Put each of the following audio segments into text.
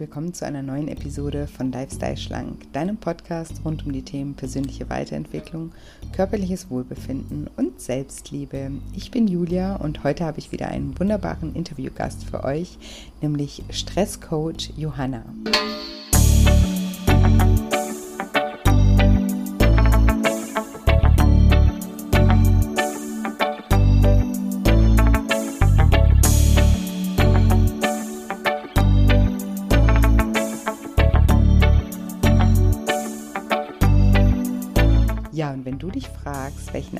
willkommen zu einer neuen Episode von Lifestyle Schlank, deinem Podcast rund um die Themen persönliche Weiterentwicklung, körperliches Wohlbefinden und Selbstliebe. Ich bin Julia und heute habe ich wieder einen wunderbaren Interviewgast für euch, nämlich Stresscoach Johanna.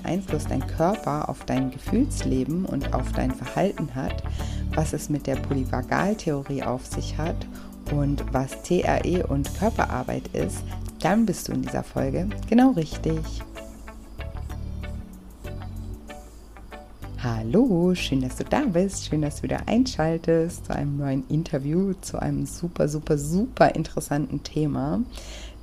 Einfluss dein Körper auf dein Gefühlsleben und auf dein Verhalten hat, was es mit der Polyvagaltheorie auf sich hat und was TRE und Körperarbeit ist, dann bist du in dieser Folge genau richtig. Hallo, schön, dass du da bist. Schön, dass du wieder einschaltest zu einem neuen Interview, zu einem super, super, super interessanten Thema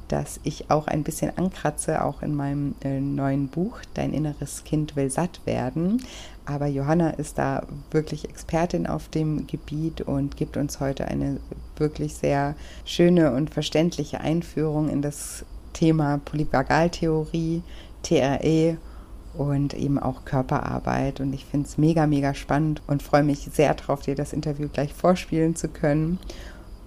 dass ich auch ein bisschen ankratze, auch in meinem äh, neuen Buch, Dein inneres Kind will satt werden. Aber Johanna ist da wirklich Expertin auf dem Gebiet und gibt uns heute eine wirklich sehr schöne und verständliche Einführung in das Thema Polyvagaltheorie, TRE und eben auch Körperarbeit. Und ich finde es mega, mega spannend und freue mich sehr darauf, dir das Interview gleich vorspielen zu können.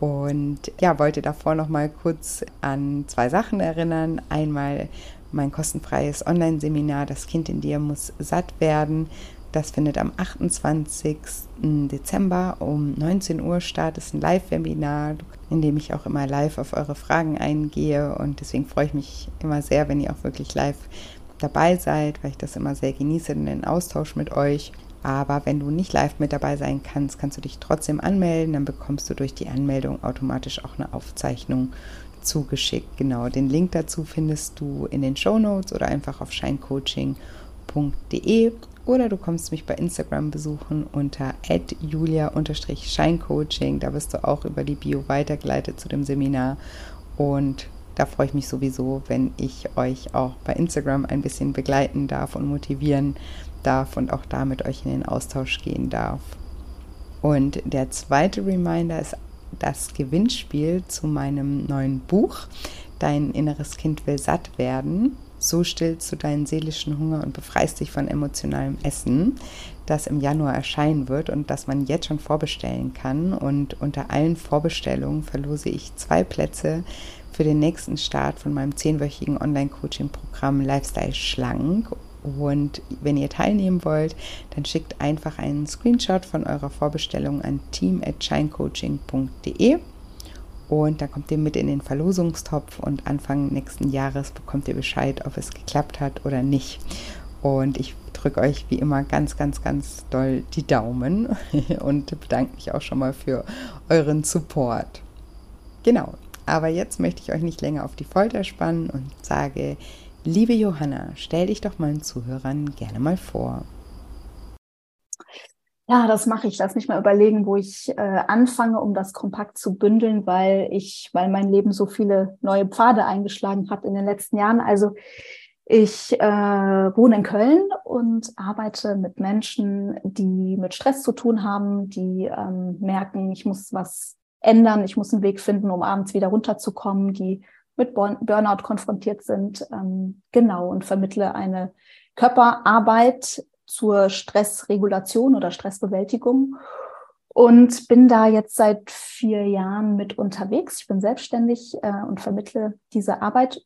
Und ja, wollte davor noch mal kurz an zwei Sachen erinnern. Einmal mein kostenfreies Online-Seminar Das Kind in dir muss satt werden. Das findet am 28. Dezember um 19 Uhr statt. Das ist ein Live-Webinar, in dem ich auch immer live auf eure Fragen eingehe. Und deswegen freue ich mich immer sehr, wenn ihr auch wirklich live dabei seid, weil ich das immer sehr genieße, den Austausch mit euch. Aber wenn du nicht live mit dabei sein kannst, kannst du dich trotzdem anmelden. Dann bekommst du durch die Anmeldung automatisch auch eine Aufzeichnung zugeschickt. Genau, den Link dazu findest du in den Show Notes oder einfach auf scheincoaching.de oder du kommst mich bei Instagram besuchen unter julia-scheincoaching. Da bist du auch über die Bio weitergeleitet zu dem Seminar. Und da freue ich mich sowieso, wenn ich euch auch bei Instagram ein bisschen begleiten darf und motivieren darf und auch da mit euch in den Austausch gehen darf. Und der zweite Reminder ist das Gewinnspiel zu meinem neuen Buch. Dein inneres Kind will satt werden. So stillst du deinen seelischen Hunger und befreist dich von emotionalem Essen, das im Januar erscheinen wird und das man jetzt schon vorbestellen kann. Und unter allen Vorbestellungen verlose ich zwei Plätze für den nächsten Start von meinem zehnwöchigen Online-Coaching-Programm Lifestyle Schlank und wenn ihr teilnehmen wollt, dann schickt einfach einen Screenshot von eurer Vorbestellung an team.shinecoaching.de und dann kommt ihr mit in den Verlosungstopf und Anfang nächsten Jahres bekommt ihr Bescheid, ob es geklappt hat oder nicht. Und ich drücke euch wie immer ganz, ganz, ganz doll die Daumen und bedanke mich auch schon mal für euren Support. Genau, aber jetzt möchte ich euch nicht länger auf die Folter spannen und sage Liebe Johanna, stell dich doch meinen Zuhörern gerne mal vor. Ja, das mache ich. Lass mich mal überlegen, wo ich äh, anfange, um das kompakt zu bündeln, weil ich, weil mein Leben so viele neue Pfade eingeschlagen hat in den letzten Jahren. Also ich äh, wohne in Köln und arbeite mit Menschen, die mit Stress zu tun haben, die ähm, merken, ich muss was ändern, ich muss einen Weg finden, um abends wieder runterzukommen, die mit Burnout konfrontiert sind. Ähm, genau, und vermittle eine Körperarbeit zur Stressregulation oder Stressbewältigung. Und bin da jetzt seit vier Jahren mit unterwegs. Ich bin selbstständig äh, und vermittle diese Arbeit.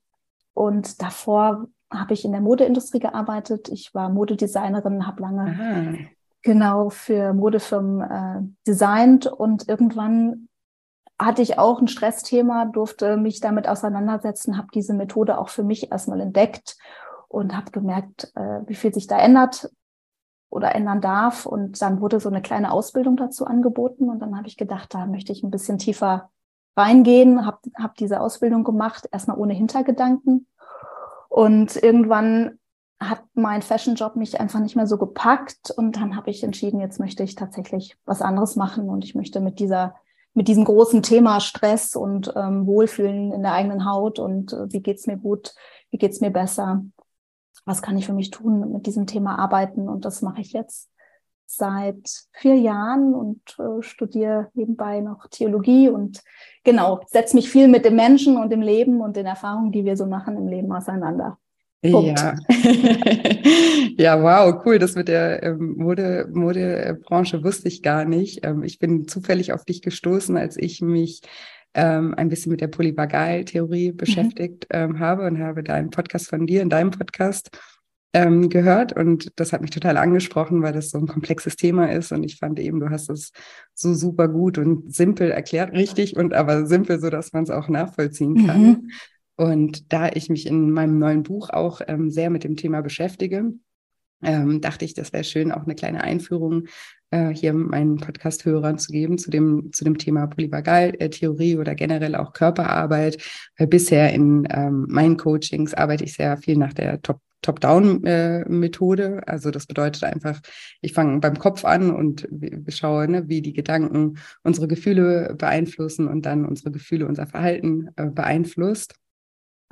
Und davor habe ich in der Modeindustrie gearbeitet. Ich war Modedesignerin, habe lange Aha. genau für Modefirmen äh, designt und irgendwann hatte ich auch ein Stressthema, durfte mich damit auseinandersetzen, habe diese Methode auch für mich erstmal entdeckt und habe gemerkt, äh, wie viel sich da ändert oder ändern darf. Und dann wurde so eine kleine Ausbildung dazu angeboten. Und dann habe ich gedacht, da möchte ich ein bisschen tiefer reingehen, habe hab diese Ausbildung gemacht, erstmal ohne Hintergedanken. Und irgendwann hat mein Fashion-Job mich einfach nicht mehr so gepackt. Und dann habe ich entschieden, jetzt möchte ich tatsächlich was anderes machen und ich möchte mit dieser mit diesem großen Thema Stress und ähm, Wohlfühlen in der eigenen Haut und äh, wie geht's mir gut, wie geht's mir besser, was kann ich für mich tun, mit diesem Thema arbeiten und das mache ich jetzt seit vier Jahren und äh, studiere nebenbei noch Theologie und genau, setze mich viel mit dem Menschen und dem Leben und den Erfahrungen, die wir so machen im Leben auseinander. Punkt. Ja. ja, wow, cool. Das mit der ähm, Mode, Modebranche wusste ich gar nicht. Ähm, ich bin zufällig auf dich gestoßen, als ich mich ähm, ein bisschen mit der Polyvagaltheorie mhm. beschäftigt mhm. habe und habe da einen Podcast von dir in deinem Podcast ähm, gehört und das hat mich total angesprochen, weil das so ein komplexes Thema ist und ich fand eben, du hast es so super gut und simpel erklärt, richtig und aber simpel, so dass man es auch nachvollziehen kann. Mhm. Und da ich mich in meinem neuen Buch auch ähm, sehr mit dem Thema beschäftige, ähm, dachte ich, das wäre schön, auch eine kleine Einführung äh, hier meinen Podcast-Hörern zu geben zu dem, zu dem Thema Polyvagaltheorie oder generell auch Körperarbeit. Weil bisher in ähm, meinen Coachings arbeite ich sehr viel nach der Top Top-Down-Methode. also das bedeutet einfach, ich fange beim Kopf an und schaue, ne, wie die Gedanken unsere Gefühle beeinflussen und dann unsere Gefühle unser Verhalten äh, beeinflusst.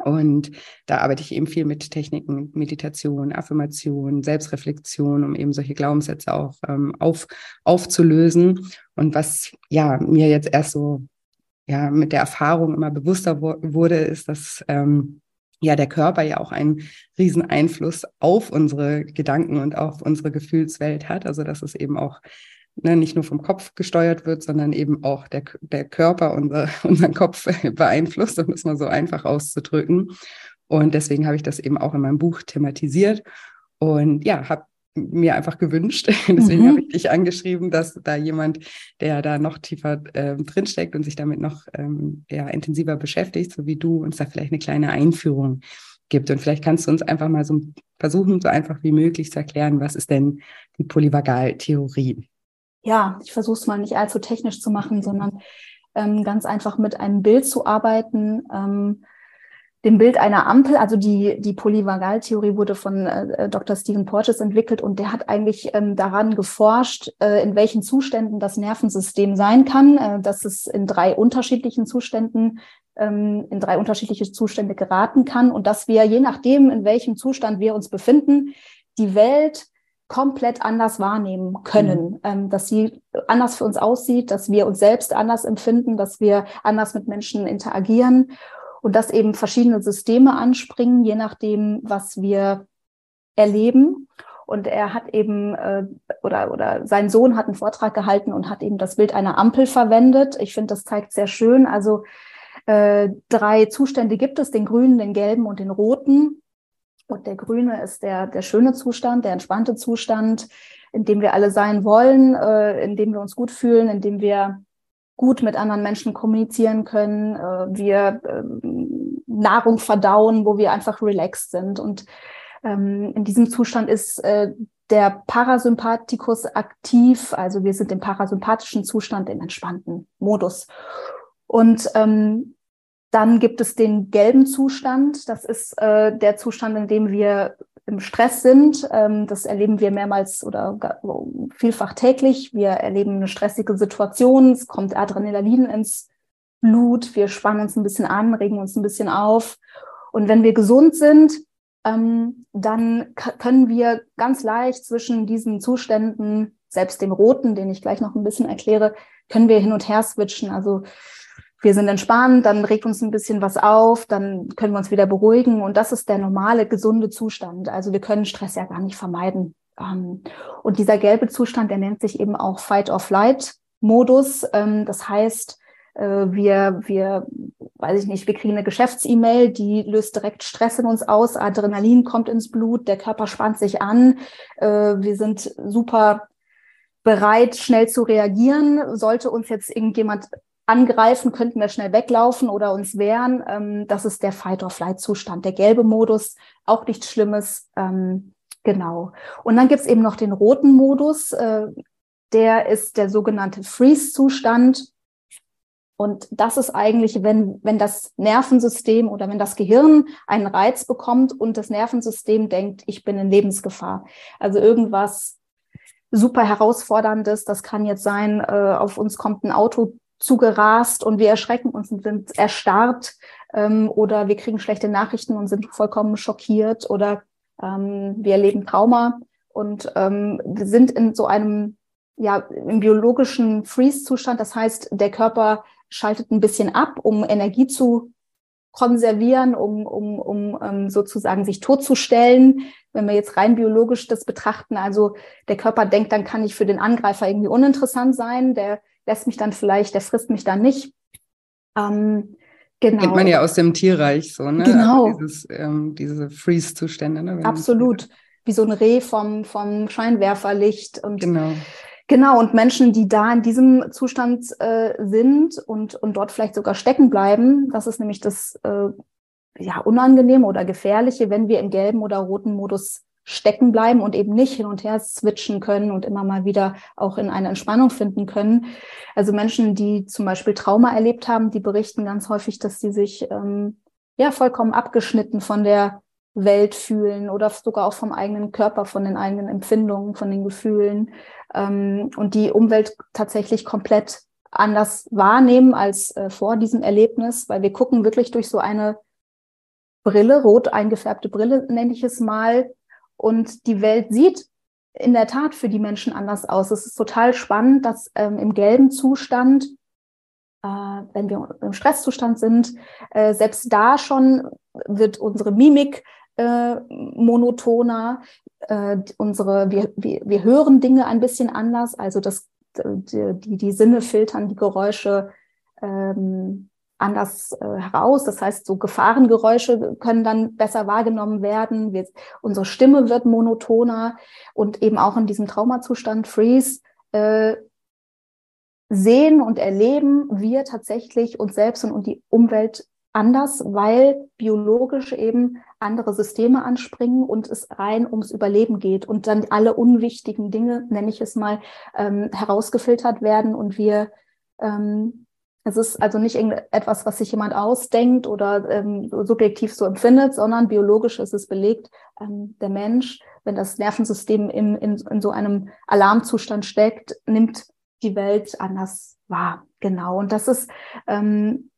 Und da arbeite ich eben viel mit Techniken, Meditation, Affirmation, Selbstreflexion, um eben solche Glaubenssätze auch ähm, auf, aufzulösen. Und was ja mir jetzt erst so ja mit der Erfahrung immer bewusster wurde, ist, dass ähm, ja der Körper ja auch einen riesen Einfluss auf unsere Gedanken und auf unsere Gefühlswelt hat. Also dass es eben auch ne, nicht nur vom Kopf gesteuert wird, sondern eben auch der, der Körper unser, unseren Kopf beeinflusst, um es mal so einfach auszudrücken. Und deswegen habe ich das eben auch in meinem Buch thematisiert und ja, habe mir einfach gewünscht. Deswegen mhm. habe ich dich angeschrieben, dass da jemand, der da noch tiefer äh, drinsteckt und sich damit noch ähm, ja, intensiver beschäftigt, so wie du, uns da vielleicht eine kleine Einführung gibt. Und vielleicht kannst du uns einfach mal so versuchen, so einfach wie möglich zu erklären, was ist denn die Polyvagaltheorie? Ja, ich versuche es mal nicht allzu technisch zu machen, sondern ähm, ganz einfach mit einem Bild zu arbeiten, ähm, dem Bild einer Ampel. Also die, die Polyvagaltheorie wurde von äh, Dr. Stephen Porges entwickelt und der hat eigentlich ähm, daran geforscht, äh, in welchen Zuständen das Nervensystem sein kann, äh, dass es in drei unterschiedlichen Zuständen ähm, in drei unterschiedliche Zustände geraten kann und dass wir, je nachdem, in welchem Zustand wir uns befinden, die Welt komplett anders wahrnehmen können, mhm. ähm, dass sie anders für uns aussieht, dass wir uns selbst anders empfinden, dass wir anders mit Menschen interagieren und dass eben verschiedene Systeme anspringen, je nachdem, was wir erleben. Und er hat eben, äh, oder, oder sein Sohn hat einen Vortrag gehalten und hat eben das Bild einer Ampel verwendet. Ich finde, das zeigt sehr schön. Also äh, drei Zustände gibt es, den grünen, den gelben und den roten. Und der grüne ist der, der schöne Zustand, der entspannte Zustand, in dem wir alle sein wollen, äh, in dem wir uns gut fühlen, in dem wir gut mit anderen Menschen kommunizieren können, äh, wir äh, Nahrung verdauen, wo wir einfach relaxed sind. Und ähm, in diesem Zustand ist äh, der Parasympathikus aktiv, also wir sind im parasympathischen Zustand, im entspannten Modus. Und ähm, dann gibt es den gelben Zustand. Das ist äh, der Zustand, in dem wir im Stress sind. Ähm, das erleben wir mehrmals oder vielfach täglich. Wir erleben eine stressige Situation. Es kommt Adrenalin ins Blut. Wir spannen uns ein bisschen an, regen uns ein bisschen auf. Und wenn wir gesund sind, ähm, dann können wir ganz leicht zwischen diesen Zuständen, selbst dem roten, den ich gleich noch ein bisschen erkläre, können wir hin und her switchen. Also wir sind entspannt, dann regt uns ein bisschen was auf, dann können wir uns wieder beruhigen und das ist der normale, gesunde Zustand. Also wir können Stress ja gar nicht vermeiden. Ähm, und dieser gelbe Zustand, der nennt sich eben auch Fight-or-Flight-Modus. Ähm, das heißt, äh, wir, wir, weiß ich nicht, wir kriegen eine Geschäfts-E-Mail, die löst direkt Stress in uns aus, Adrenalin kommt ins Blut, der Körper spannt sich an, äh, wir sind super bereit, schnell zu reagieren. Sollte uns jetzt irgendjemand angreifen, könnten wir schnell weglaufen oder uns wehren. Ähm, das ist der Fight-or-Flight-Zustand. Der gelbe Modus, auch nichts Schlimmes. Ähm, genau. Und dann gibt's eben noch den roten Modus. Äh, der ist der sogenannte Freeze-Zustand. Und das ist eigentlich, wenn, wenn das Nervensystem oder wenn das Gehirn einen Reiz bekommt und das Nervensystem denkt, ich bin in Lebensgefahr. Also irgendwas super herausforderndes. Das kann jetzt sein, äh, auf uns kommt ein Auto zugerast und wir erschrecken uns und sind erstarrt ähm, oder wir kriegen schlechte Nachrichten und sind vollkommen schockiert oder ähm, wir erleben Trauma und ähm, sind in so einem ja im biologischen Freeze-Zustand. Das heißt, der Körper schaltet ein bisschen ab, um Energie zu konservieren, um, um, um ähm, sozusagen sich totzustellen. Wenn wir jetzt rein biologisch das betrachten, also der Körper denkt, dann kann ich für den Angreifer irgendwie uninteressant sein, der lässt mich dann vielleicht, der frisst mich dann nicht. Ähm, genau. Kennt man ja aus dem Tierreich so, ne? Genau. Also dieses, ähm, diese Freeze-Zustände. Ne? Absolut. Wie so ein Reh vom, vom Scheinwerferlicht. Und genau. Genau, und Menschen, die da in diesem Zustand äh, sind und, und dort vielleicht sogar stecken bleiben, das ist nämlich das äh, ja, Unangenehme oder Gefährliche, wenn wir im gelben oder roten Modus stecken bleiben und eben nicht hin und her switchen können und immer mal wieder auch in eine Entspannung finden können. Also Menschen, die zum Beispiel Trauma erlebt haben, die berichten ganz häufig, dass sie sich ähm, ja vollkommen abgeschnitten von der Welt fühlen oder sogar auch vom eigenen Körper, von den eigenen Empfindungen, von den Gefühlen ähm, und die Umwelt tatsächlich komplett anders wahrnehmen als äh, vor diesem Erlebnis, weil wir gucken wirklich durch so eine Brille, rot eingefärbte Brille nenne ich es mal, und die Welt sieht in der Tat für die Menschen anders aus. Es ist total spannend, dass ähm, im gelben Zustand, äh, wenn wir im Stresszustand sind, äh, selbst da schon wird unsere Mimik äh, monotoner, äh, unsere, wir, wir, wir hören Dinge ein bisschen anders, also das, die, die, Sinne filtern die Geräusche ähm, anders äh, heraus. Das heißt, so Gefahrengeräusche können dann besser wahrgenommen werden. Wir, unsere Stimme wird monotoner und eben auch in diesem Traumazustand Freeze äh, sehen und erleben wir tatsächlich uns selbst und, und die Umwelt anders, weil biologisch eben andere Systeme anspringen und es rein ums Überleben geht und dann alle unwichtigen Dinge, nenne ich es mal, ähm, herausgefiltert werden und wir ähm, es ist also nicht irgendetwas, was sich jemand ausdenkt oder ähm, subjektiv so empfindet, sondern biologisch ist es belegt. Ähm, der Mensch, wenn das Nervensystem in, in, in so einem Alarmzustand steckt, nimmt die Welt anders wahr. Genau. Und das ist ähm,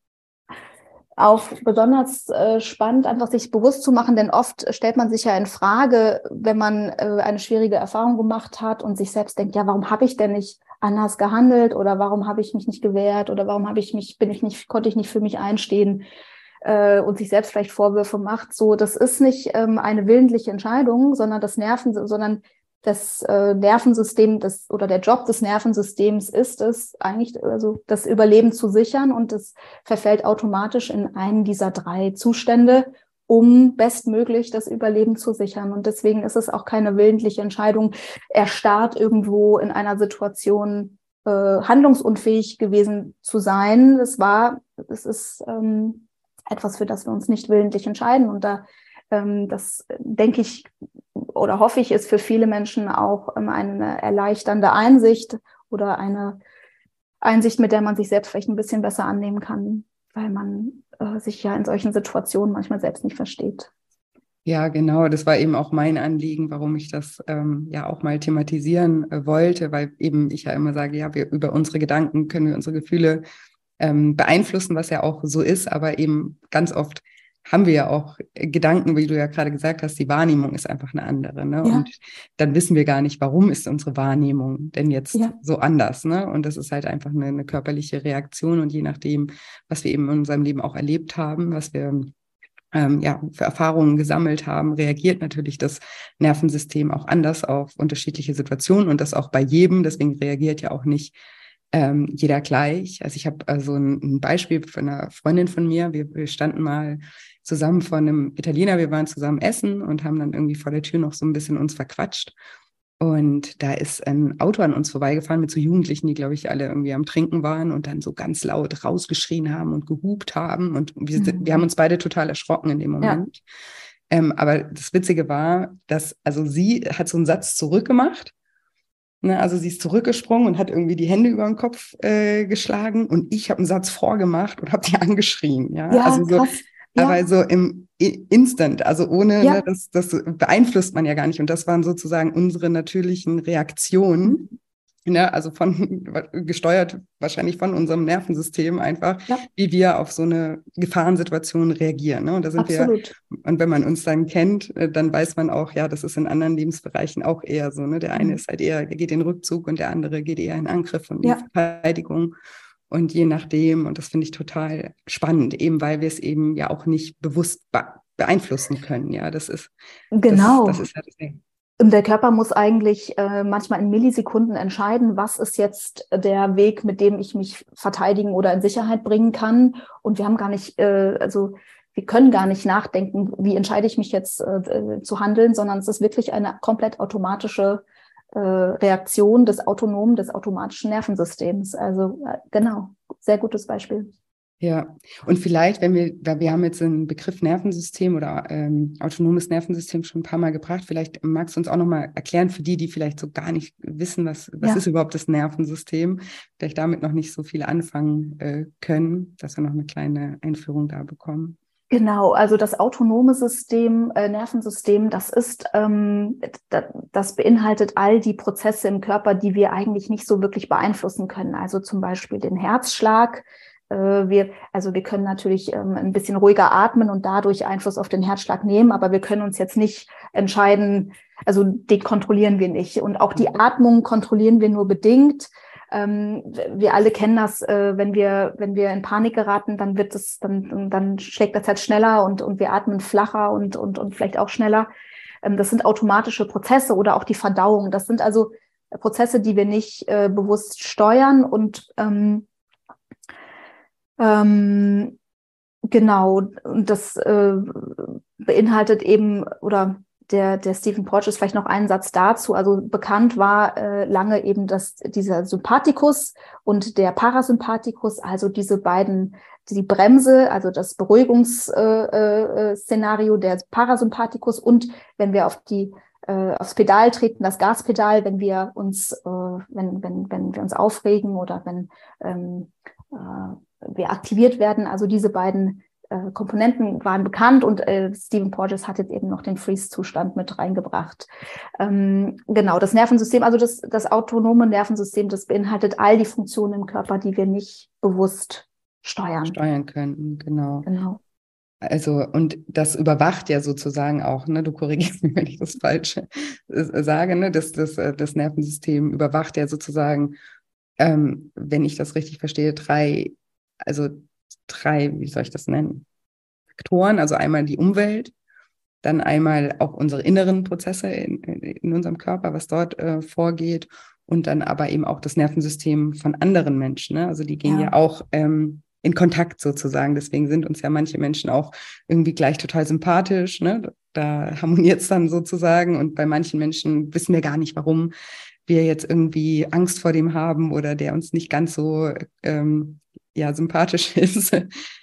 auch besonders äh, spannend, einfach sich bewusst zu machen, denn oft stellt man sich ja in Frage, wenn man äh, eine schwierige Erfahrung gemacht hat und sich selbst denkt, ja, warum habe ich denn nicht anders gehandelt oder warum habe ich mich nicht gewehrt oder warum habe ich mich, bin ich nicht, konnte ich nicht für mich einstehen äh, und sich selbst vielleicht Vorwürfe macht. So, das ist nicht ähm, eine willentliche Entscheidung, sondern das Nerven, sondern das äh, Nervensystem das, oder der Job des Nervensystems ist es, eigentlich also das Überleben zu sichern und es verfällt automatisch in einen dieser drei Zustände, um bestmöglich das Überleben zu sichern. Und deswegen ist es auch keine willentliche Entscheidung, erstarrt irgendwo in einer Situation äh, handlungsunfähig gewesen zu sein. Es war, es ist ähm, etwas, für das wir uns nicht willentlich entscheiden. Und da ähm, das denke ich oder hoffe ich, ist für viele Menschen auch ähm, eine erleichternde Einsicht oder eine Einsicht, mit der man sich selbst vielleicht ein bisschen besser annehmen kann, weil man äh, sich ja in solchen Situationen manchmal selbst nicht versteht. Ja, genau. Das war eben auch mein Anliegen, warum ich das ähm, ja auch mal thematisieren äh, wollte, weil eben ich ja immer sage, ja, wir über unsere Gedanken können wir unsere Gefühle ähm, beeinflussen, was ja auch so ist, aber eben ganz oft haben wir ja auch Gedanken, wie du ja gerade gesagt hast, die Wahrnehmung ist einfach eine andere. Ne? Ja. Und dann wissen wir gar nicht, warum ist unsere Wahrnehmung denn jetzt ja. so anders. Ne? Und das ist halt einfach eine, eine, körperliche Reaktion. Und je nachdem, was wir eben in unserem Leben auch erlebt haben, was wir ähm, ja, für Erfahrungen gesammelt haben, reagiert natürlich das Nervensystem auch anders auf unterschiedliche Situationen und das auch bei jedem. Deswegen reagiert ja auch nicht ähm, jeder gleich. Also ich habe also ein, ein, Beispiel von einer Freundin von mir. Wir, wir standen mal zusammen vor einem Italiener. Wir waren zusammen essen und haben dann irgendwie vor der Tür noch so ein bisschen uns verquatscht. Und da ist ein Auto an uns vorbeigefahren mit so Jugendlichen, die, glaube ich, alle irgendwie am Trinken waren und dann so ganz laut rausgeschrien haben und gehupt haben. Und wir, mhm. wir haben uns beide total erschrocken in dem Moment. Ja. Ähm, aber das Witzige war, dass, also sie hat so einen Satz zurückgemacht. Ne, also sie ist zurückgesprungen und hat irgendwie die Hände über den Kopf äh, geschlagen und ich habe einen Satz vorgemacht und habe die angeschrien. Ja, ja also so, krass. Aber so im Instant, also ohne, ja. ne, das, das beeinflusst man ja gar nicht. Und das waren sozusagen unsere natürlichen Reaktionen. Ne, also von gesteuert wahrscheinlich von unserem Nervensystem einfach, ja. wie wir auf so eine Gefahrensituation reagieren. Ne? Und da sind Absolut. wir, und wenn man uns dann kennt, äh, dann weiß man auch, ja, das ist in anderen Lebensbereichen auch eher so. Ne? Der eine mhm. ist halt eher, der geht in Rückzug und der andere geht eher in Angriff und ja. in Verteidigung. Und je nachdem, und das finde ich total spannend, eben weil wir es eben ja auch nicht bewusst beeinflussen können. Ja, das ist genau. Das, das ist ja das Ding. Der Körper muss eigentlich äh, manchmal in Millisekunden entscheiden, was ist jetzt der Weg, mit dem ich mich verteidigen oder in Sicherheit bringen kann. Und wir haben gar nicht, äh, also wir können gar nicht nachdenken, wie entscheide ich mich jetzt äh, zu handeln, sondern es ist wirklich eine komplett automatische äh, Reaktion des autonomen, des automatischen Nervensystems. Also äh, genau, sehr gutes Beispiel. Ja, und vielleicht, wenn wir, weil wir haben jetzt den Begriff Nervensystem oder ähm, autonomes Nervensystem schon ein paar Mal gebracht, vielleicht magst du uns auch nochmal erklären für die, die vielleicht so gar nicht wissen, was, was ja. ist überhaupt das Nervensystem, vielleicht damit noch nicht so viel anfangen äh, können, dass wir noch eine kleine Einführung da bekommen. Genau, also das autonome System, äh, Nervensystem, das ist, ähm, das beinhaltet all die Prozesse im Körper, die wir eigentlich nicht so wirklich beeinflussen können. Also zum Beispiel den Herzschlag, äh, wir, also wir können natürlich ähm, ein bisschen ruhiger atmen und dadurch Einfluss auf den Herzschlag nehmen, aber wir können uns jetzt nicht entscheiden, also den kontrollieren wir nicht. Und auch die Atmung kontrollieren wir nur bedingt. Ähm, wir alle kennen das, äh, wenn wir, wenn wir in Panik geraten, dann wird es, dann, dann schlägt das Herz schneller und, und wir atmen flacher und, und, und vielleicht auch schneller. Ähm, das sind automatische Prozesse oder auch die Verdauung. Das sind also Prozesse, die wir nicht äh, bewusst steuern und ähm, ähm, genau, und das äh, beinhaltet eben, oder der, der Stephen Porges vielleicht noch einen Satz dazu. Also bekannt war äh, lange eben dass dieser Sympathikus und der Parasympathikus, also diese beiden, die Bremse, also das Beruhigungsszenario äh, äh, der Parasympathikus und wenn wir auf die äh, aufs Pedal treten, das Gaspedal, wenn wir uns, äh, wenn, wenn, wenn wir uns aufregen oder wenn ähm, äh, wir aktiviert werden. Also diese beiden äh, Komponenten waren bekannt und äh, Stephen Porges hat jetzt eben noch den Freeze-Zustand mit reingebracht. Ähm, genau, das Nervensystem, also das, das autonome Nervensystem, das beinhaltet all die Funktionen im Körper, die wir nicht bewusst steuern. Steuern könnten, genau. Genau. Also, und das überwacht ja sozusagen auch, ne, du korrigierst mich, wenn ich das falsch äh, sage, ne, das, das, äh, das Nervensystem überwacht ja sozusagen, ähm, wenn ich das richtig verstehe, drei also drei, wie soll ich das nennen? Faktoren, also einmal die Umwelt, dann einmal auch unsere inneren Prozesse in, in unserem Körper, was dort äh, vorgeht und dann aber eben auch das Nervensystem von anderen Menschen. Ne? Also die gehen ja, ja auch ähm, in Kontakt sozusagen. Deswegen sind uns ja manche Menschen auch irgendwie gleich total sympathisch. Ne? Da harmoniert es dann sozusagen. Und bei manchen Menschen wissen wir gar nicht, warum wir jetzt irgendwie Angst vor dem haben oder der uns nicht ganz so ähm, ja sympathisch ist.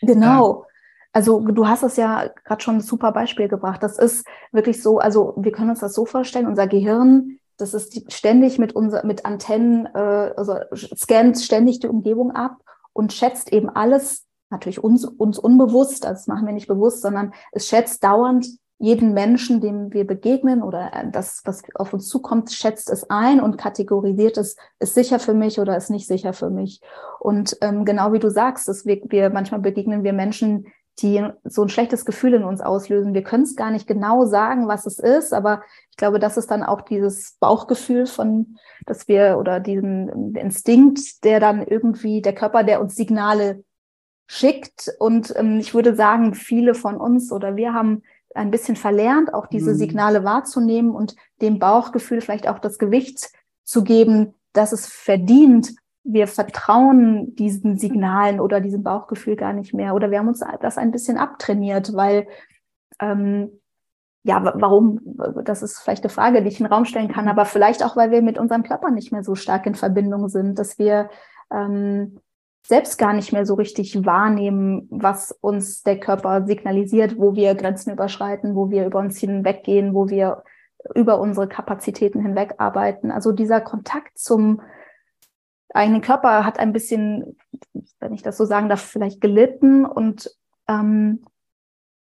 Genau. Also du hast es ja gerade schon ein super Beispiel gebracht. Das ist wirklich so, also wir können uns das so vorstellen, unser Gehirn, das ist ständig mit, unser, mit Antennen, äh, also scannt ständig die Umgebung ab und schätzt eben alles, natürlich uns, uns unbewusst, also das machen wir nicht bewusst, sondern es schätzt dauernd jeden Menschen, dem wir begegnen oder äh, das, was auf uns zukommt, schätzt es ein und kategorisiert es, ist sicher für mich oder ist nicht sicher für mich. Und ähm, genau wie du sagst, dass wir, wir manchmal begegnen wir Menschen, die so ein schlechtes Gefühl in uns auslösen. Wir können es gar nicht genau sagen, was es ist, aber ich glaube, das ist dann auch dieses Bauchgefühl von, dass wir oder diesen Instinkt, der dann irgendwie der Körper, der uns Signale schickt. Und ähm, ich würde sagen, viele von uns oder wir haben ein bisschen verlernt, auch diese mhm. Signale wahrzunehmen und dem Bauchgefühl vielleicht auch das Gewicht zu geben, dass es verdient. Wir vertrauen diesen Signalen oder diesem Bauchgefühl gar nicht mehr. Oder wir haben uns das ein bisschen abtrainiert, weil ähm, ja, warum? Das ist vielleicht eine Frage, die ich in den Raum stellen kann, aber vielleicht auch, weil wir mit unserem Körper nicht mehr so stark in Verbindung sind, dass wir ähm, selbst gar nicht mehr so richtig wahrnehmen, was uns der Körper signalisiert, wo wir Grenzen überschreiten, wo wir über uns hinweggehen, wo wir über unsere Kapazitäten hinweg arbeiten. Also dieser Kontakt zum eigenen Körper hat ein bisschen, wenn ich das so sagen darf, vielleicht gelitten und ähm,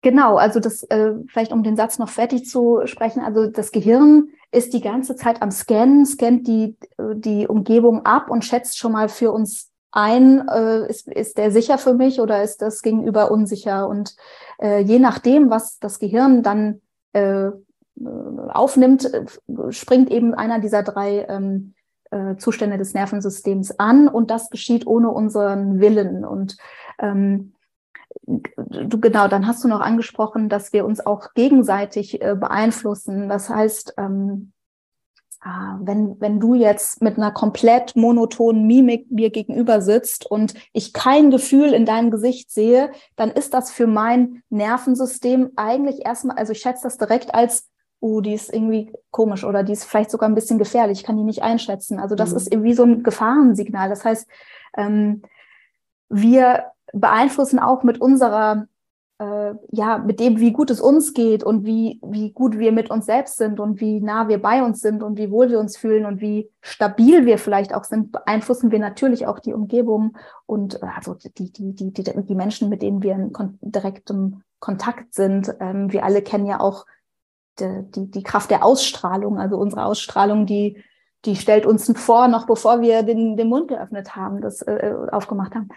Genau, also das äh, vielleicht um den Satz noch fertig zu sprechen, also das Gehirn ist die ganze Zeit am Scannen, scannt die, die Umgebung ab und schätzt schon mal für uns ein, äh, ist, ist der sicher für mich oder ist das gegenüber unsicher? Und äh, je nachdem, was das Gehirn dann äh, aufnimmt, äh, springt eben einer dieser drei ähm, äh, Zustände des Nervensystems an und das geschieht ohne unseren Willen. Und ähm, du genau, dann hast du noch angesprochen, dass wir uns auch gegenseitig äh, beeinflussen. Das heißt, ähm, wenn, wenn du jetzt mit einer komplett monotonen Mimik mir gegenüber sitzt und ich kein Gefühl in deinem Gesicht sehe, dann ist das für mein Nervensystem eigentlich erstmal, also ich schätze das direkt als, uh, die ist irgendwie komisch oder die ist vielleicht sogar ein bisschen gefährlich, ich kann die nicht einschätzen. Also das mhm. ist irgendwie so ein Gefahrensignal. Das heißt, ähm, wir beeinflussen auch mit unserer, äh, ja, mit dem, wie gut es uns geht und wie, wie gut wir mit uns selbst sind und wie nah wir bei uns sind und wie wohl wir uns fühlen und wie stabil wir vielleicht auch sind, beeinflussen wir natürlich auch die Umgebung und äh, also die, die, die, die, die Menschen, mit denen wir in kon direktem Kontakt sind. Ähm, wir alle kennen ja auch die, die, die Kraft der Ausstrahlung, also unsere Ausstrahlung, die die stellt uns vor, noch bevor wir den, den Mund geöffnet haben, das äh, aufgemacht haben.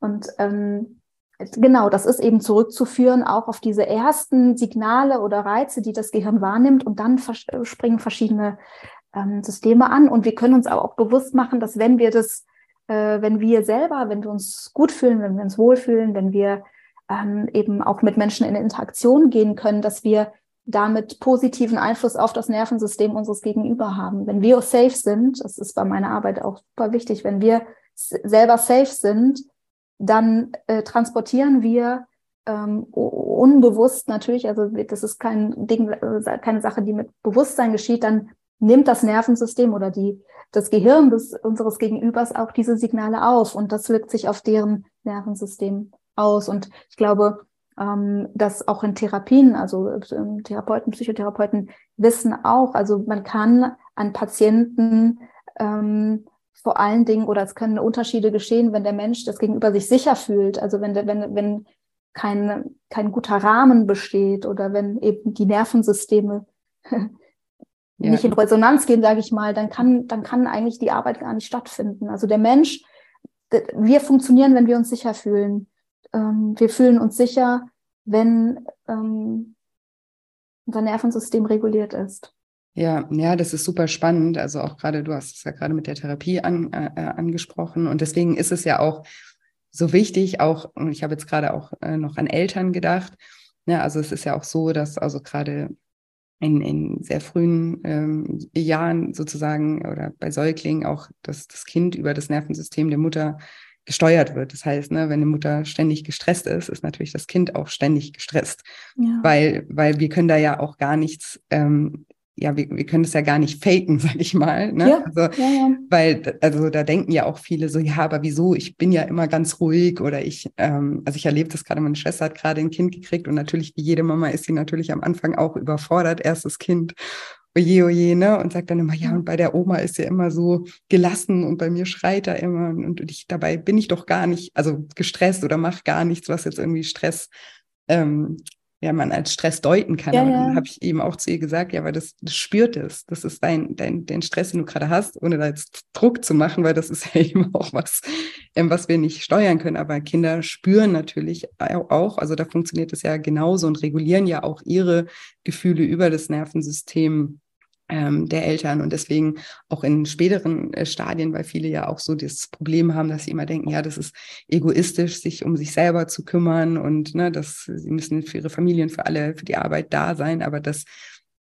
Und ähm, genau, das ist eben zurückzuführen auch auf diese ersten Signale oder Reize, die das Gehirn wahrnimmt und dann vers springen verschiedene ähm, Systeme an. Und wir können uns auch bewusst machen, dass wenn wir das, äh, wenn wir selber, wenn wir uns gut fühlen, wenn wir uns wohlfühlen, wenn wir ähm, eben auch mit Menschen in Interaktion gehen können, dass wir damit positiven Einfluss auf das Nervensystem unseres Gegenüber haben. Wenn wir safe sind, das ist bei meiner Arbeit auch super wichtig, wenn wir selber safe sind, dann äh, transportieren wir ähm, unbewusst natürlich, also das ist kein Ding, äh, keine Sache, die mit Bewusstsein geschieht, dann nimmt das Nervensystem oder die, das Gehirn des, unseres Gegenübers auch diese Signale auf und das wirkt sich auf deren Nervensystem aus. Und ich glaube, ähm, dass auch in Therapien, also ähm, Therapeuten, Psychotherapeuten wissen auch, also man kann an Patienten ähm, vor allen Dingen, oder es können Unterschiede geschehen, wenn der Mensch das gegenüber sich sicher fühlt, also wenn, wenn, wenn kein, kein guter Rahmen besteht oder wenn eben die Nervensysteme ja. nicht in Resonanz gehen, sage ich mal, dann kann, dann kann eigentlich die Arbeit gar nicht stattfinden. Also der Mensch, wir funktionieren, wenn wir uns sicher fühlen. Ähm, wir fühlen uns sicher, wenn ähm, unser Nervensystem reguliert ist. Ja, ja, das ist super spannend. Also auch gerade, du hast es ja gerade mit der Therapie an, äh, äh, angesprochen. Und deswegen ist es ja auch so wichtig, auch, und ich habe jetzt gerade auch äh, noch an Eltern gedacht. Ja, also es ist ja auch so, dass also gerade in, in sehr frühen ähm, Jahren sozusagen oder bei Säuglingen auch das, das Kind über das Nervensystem der Mutter gesteuert wird. Das heißt, ne, wenn eine Mutter ständig gestresst ist, ist natürlich das Kind auch ständig gestresst, ja. weil, weil wir können da ja auch gar nichts ähm, ja, wir, wir können das ja gar nicht faken, sag ich mal. Ne? Ja, also, ja, ja. Weil, also da denken ja auch viele so, ja, aber wieso? Ich bin ja immer ganz ruhig oder ich, ähm, also ich erlebe das gerade, meine Schwester hat gerade ein Kind gekriegt und natürlich, wie jede Mama, ist sie natürlich am Anfang auch überfordert, erstes Kind. Oje, oje, ne? Und sagt dann immer, ja, und bei der Oma ist sie immer so gelassen und bei mir schreit er immer und ich, dabei bin ich doch gar nicht, also gestresst oder mach gar nichts, was jetzt irgendwie Stress ähm, ja, man als Stress deuten kann. Ja, aber dann habe ich eben auch zu ihr gesagt, ja, weil das, das spürt es. Das ist dein, dein, dein Stress, den du gerade hast, ohne da jetzt Druck zu machen, weil das ist ja eben auch was, ähm, was wir nicht steuern können. Aber Kinder spüren natürlich auch, also da funktioniert es ja genauso und regulieren ja auch ihre Gefühle über das Nervensystem ähm, der Eltern und deswegen auch in späteren äh, Stadien, weil viele ja auch so das Problem haben, dass sie immer denken, ja, das ist egoistisch, sich um sich selber zu kümmern und ne, dass sie müssen für ihre Familien, für alle, für die Arbeit da sein, aber das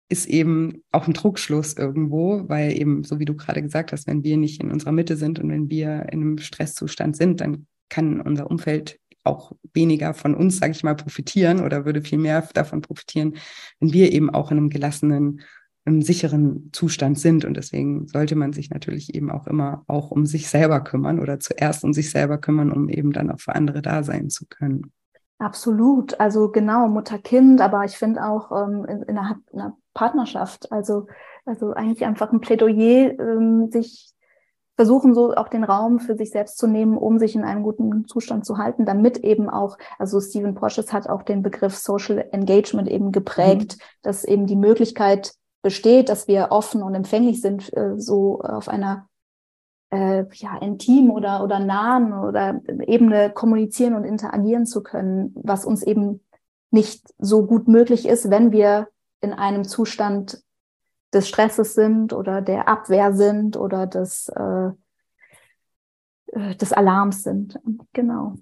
ist eben auch ein Druckschluss irgendwo, weil eben, so wie du gerade gesagt hast, wenn wir nicht in unserer Mitte sind und wenn wir in einem Stresszustand sind, dann kann unser Umfeld auch weniger von uns, sage ich mal, profitieren oder würde viel mehr davon profitieren, wenn wir eben auch in einem gelassenen im sicheren Zustand sind. Und deswegen sollte man sich natürlich eben auch immer auch um sich selber kümmern oder zuerst um sich selber kümmern, um eben dann auch für andere da sein zu können. Absolut. Also genau, Mutter-Kind, aber ich finde auch ähm, in, in, einer, in, einer, Partnerschaft, also, also eigentlich einfach ein Plädoyer, ähm, sich versuchen, so auch den Raum für sich selbst zu nehmen, um sich in einem guten Zustand zu halten, damit eben auch, also Stephen Porsches hat auch den Begriff Social Engagement eben geprägt, mhm. dass eben die Möglichkeit besteht, dass wir offen und empfänglich sind, äh, so auf einer äh, ja, intim oder, oder nahen oder Ebene kommunizieren und interagieren zu können, was uns eben nicht so gut möglich ist, wenn wir in einem Zustand des Stresses sind oder der Abwehr sind oder des, äh, äh des Alarms sind. Genau.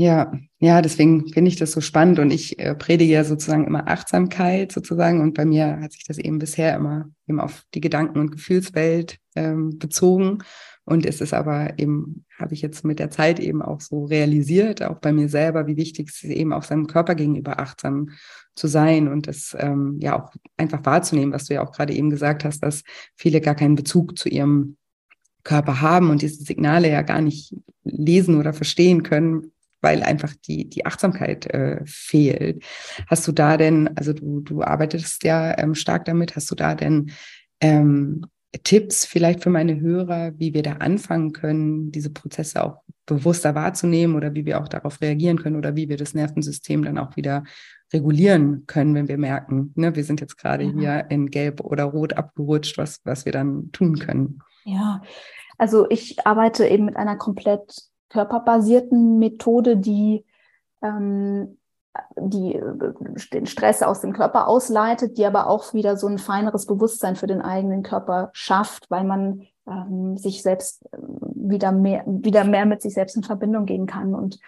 Ja, ja, deswegen finde ich das so spannend und ich äh, predige ja sozusagen immer Achtsamkeit sozusagen und bei mir hat sich das eben bisher immer eben auf die Gedanken- und Gefühlswelt ähm, bezogen und es ist aber eben, habe ich jetzt mit der Zeit eben auch so realisiert, auch bei mir selber, wie wichtig es ist, eben auch seinem Körper gegenüber achtsam zu sein und das ähm, ja auch einfach wahrzunehmen, was du ja auch gerade eben gesagt hast, dass viele gar keinen Bezug zu ihrem Körper haben und diese Signale ja gar nicht lesen oder verstehen können, weil einfach die, die Achtsamkeit äh, fehlt. Hast du da denn, also du, du arbeitest ja ähm, stark damit, hast du da denn ähm, Tipps vielleicht für meine Hörer, wie wir da anfangen können, diese Prozesse auch bewusster wahrzunehmen oder wie wir auch darauf reagieren können oder wie wir das Nervensystem dann auch wieder regulieren können, wenn wir merken, ne, wir sind jetzt gerade ja. hier in Gelb oder Rot abgerutscht, was, was wir dann tun können. Ja, also ich arbeite eben mit einer komplett körperbasierten Methode, die, ähm, die äh, den Stress aus dem Körper ausleitet, die aber auch wieder so ein feineres Bewusstsein für den eigenen Körper schafft, weil man ähm, sich selbst äh, wieder mehr, wieder mehr mit sich selbst in Verbindung gehen kann. Und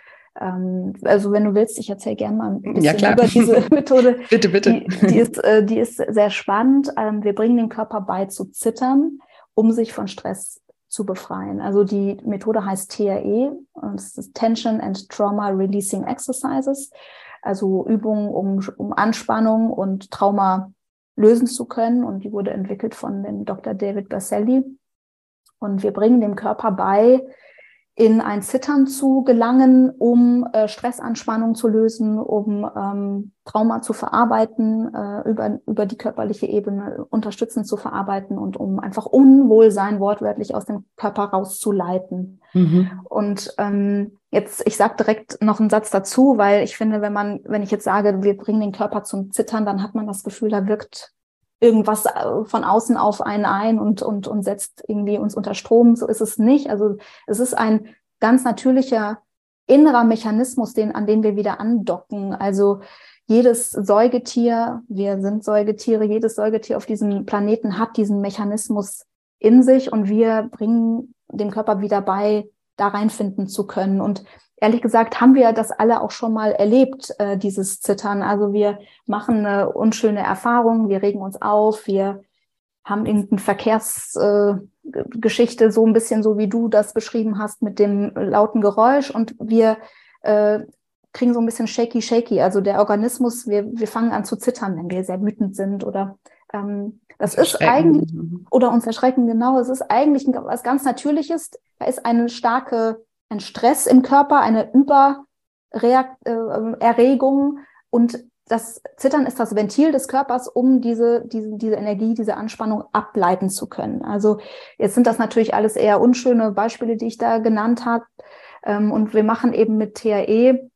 ähm, also wenn du willst, ich erzähle gerne mal ein bisschen ja, über diese Methode. bitte, bitte. Die, die, ist, äh, die ist sehr spannend. Ähm, wir bringen den Körper bei zu zittern, um sich von Stress zu befreien. Also die Methode heißt TRE es ist Tension and Trauma Releasing Exercises, also Übungen, um, um Anspannung und Trauma lösen zu können. Und die wurde entwickelt von dem Dr. David Baselli. Und wir bringen dem Körper bei, in ein Zittern zu gelangen, um äh, Stressanspannung zu lösen, um ähm, Trauma zu verarbeiten, äh, über, über die körperliche Ebene unterstützend zu verarbeiten und um einfach Unwohlsein wortwörtlich aus dem Körper rauszuleiten. Mhm. Und ähm, jetzt, ich sage direkt noch einen Satz dazu, weil ich finde, wenn man, wenn ich jetzt sage, wir bringen den Körper zum Zittern, dann hat man das Gefühl, da wirkt irgendwas äh, von außen auf einen ein und, und, und setzt irgendwie uns unter Strom. So ist es nicht. Also es ist ein ganz natürlicher innerer Mechanismus, den, an den wir wieder andocken. Also jedes Säugetier, wir sind Säugetiere, jedes Säugetier auf diesem Planeten hat diesen Mechanismus in sich und wir bringen dem Körper wieder bei, da reinfinden zu können. Und ehrlich gesagt haben wir das alle auch schon mal erlebt, äh, dieses Zittern. Also wir machen eine unschöne Erfahrung, wir regen uns auf, wir haben irgendeine Verkehrsgeschichte, äh, so ein bisschen so wie du das beschrieben hast mit dem lauten Geräusch und wir äh, kriegen so ein bisschen shaky, shaky. Also der Organismus, wir, wir fangen an zu zittern, wenn wir sehr wütend sind oder ähm, das ist eigentlich, oder uns erschrecken, genau, es ist eigentlich was ganz Natürliches. Da ist eine starke ein Stress im Körper, eine Übererregung äh, und das Zittern ist das Ventil des Körpers, um diese, diese, diese Energie, diese Anspannung ableiten zu können. Also jetzt sind das natürlich alles eher unschöne Beispiele, die ich da genannt habe. Ähm, und wir machen eben mit TRE,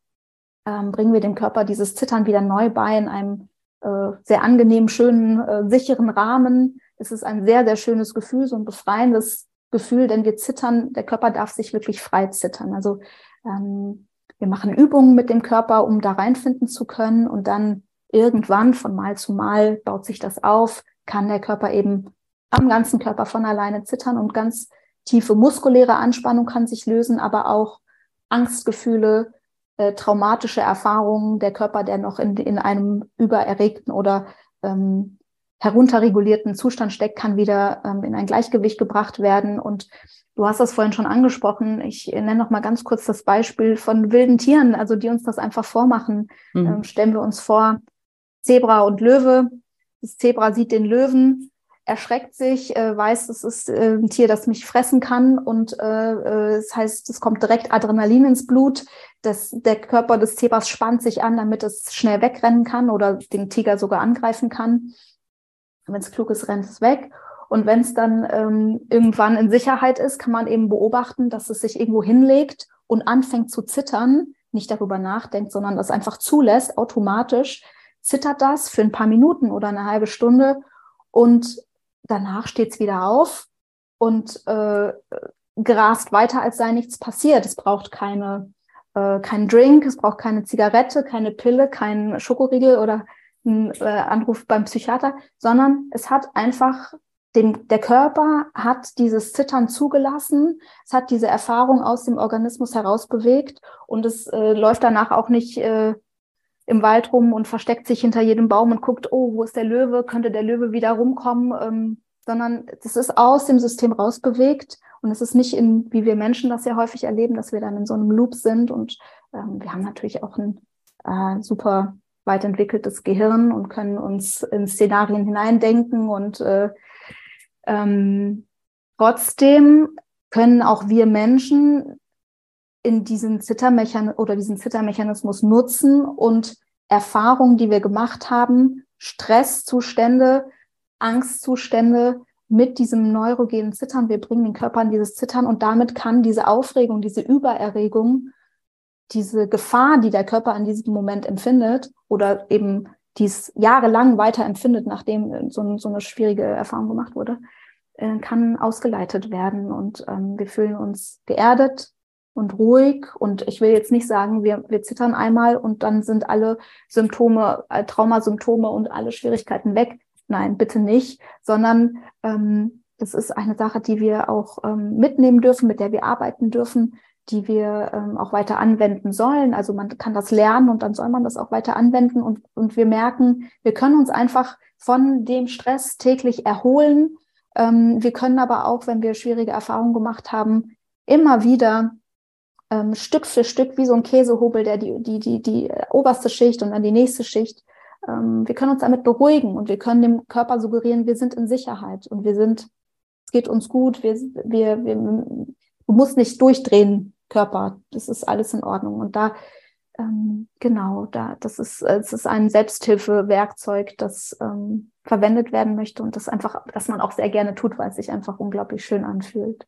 ähm, bringen wir dem Körper dieses Zittern wieder neu bei in einem äh, sehr angenehmen, schönen, äh, sicheren Rahmen. Es ist ein sehr, sehr schönes Gefühl, so ein befreiendes Gefühl, denn wir zittern, der Körper darf sich wirklich frei zittern. Also ähm, wir machen Übungen mit dem Körper, um da reinfinden zu können und dann irgendwann von Mal zu Mal baut sich das auf, kann der Körper eben am ganzen Körper von alleine zittern und ganz tiefe muskuläre Anspannung kann sich lösen, aber auch Angstgefühle, äh, traumatische Erfahrungen, der Körper, der noch in, in einem übererregten oder ähm, herunterregulierten Zustand steckt, kann wieder ähm, in ein Gleichgewicht gebracht werden. Und du hast das vorhin schon angesprochen. Ich nenne noch mal ganz kurz das Beispiel von wilden Tieren, also die uns das einfach vormachen. Mhm. Ähm, stellen wir uns vor, Zebra und Löwe. Das Zebra sieht den Löwen, erschreckt sich, äh, weiß, es ist äh, ein Tier, das mich fressen kann und äh, äh, das heißt, es kommt direkt Adrenalin ins Blut. Das, der Körper des Zebras spannt sich an, damit es schnell wegrennen kann oder den Tiger sogar angreifen kann. Wenn es klug ist, rennt es weg. Und wenn es dann ähm, irgendwann in Sicherheit ist, kann man eben beobachten, dass es sich irgendwo hinlegt und anfängt zu zittern, nicht darüber nachdenkt, sondern das einfach zulässt, automatisch, zittert das für ein paar Minuten oder eine halbe Stunde und danach steht es wieder auf und äh, grast weiter, als sei nichts passiert. Es braucht keine, äh, keinen Drink, es braucht keine Zigarette, keine Pille, keinen Schokoriegel oder einen äh, Anruf beim Psychiater, sondern es hat einfach den, der Körper hat dieses Zittern zugelassen, es hat diese Erfahrung aus dem Organismus herausbewegt und es äh, läuft danach auch nicht äh, im Wald rum und versteckt sich hinter jedem Baum und guckt, oh, wo ist der Löwe, könnte der Löwe wieder rumkommen, ähm, sondern es ist aus dem System rausbewegt und es ist nicht in, wie wir Menschen das ja häufig erleben, dass wir dann in so einem Loop sind und ähm, wir haben natürlich auch ein äh, super weit entwickeltes Gehirn und können uns in Szenarien hineindenken und äh, ähm, trotzdem können auch wir Menschen in diesen Zittermechanismus oder diesen Zittermechanismus nutzen und Erfahrungen, die wir gemacht haben, Stresszustände, Angstzustände mit diesem neurogenen Zittern, wir bringen den Körper in dieses Zittern und damit kann diese Aufregung, diese Übererregung, diese Gefahr, die der Körper in diesem Moment empfindet oder eben dies jahrelang weiter empfindet, nachdem so, so eine schwierige Erfahrung gemacht wurde, äh, kann ausgeleitet werden und ähm, wir fühlen uns geerdet und ruhig. Und ich will jetzt nicht sagen, wir, wir zittern einmal und dann sind alle Symptome, äh, Traumasymptome und alle Schwierigkeiten weg. Nein, bitte nicht, sondern ähm, das ist eine Sache, die wir auch ähm, mitnehmen dürfen, mit der wir arbeiten dürfen, die wir ähm, auch weiter anwenden sollen. Also man kann das lernen und dann soll man das auch weiter anwenden und, und wir merken, wir können uns einfach von dem Stress täglich erholen, ähm, wir können aber auch, wenn wir schwierige Erfahrungen gemacht haben, immer wieder ähm, Stück für Stück wie so ein Käsehobel, der die, die, die, die oberste Schicht und dann die nächste Schicht, ähm, wir können uns damit beruhigen und wir können dem Körper suggerieren, wir sind in Sicherheit und wir sind, es geht uns gut, wir, wir, wir, du musst nicht durchdrehen, Körper, das ist alles in Ordnung. Und da ähm, genau, da, das ist, es ist ein Selbsthilfewerkzeug, das ähm, verwendet werden möchte und das einfach, dass man auch sehr gerne tut, weil es sich einfach unglaublich schön anfühlt.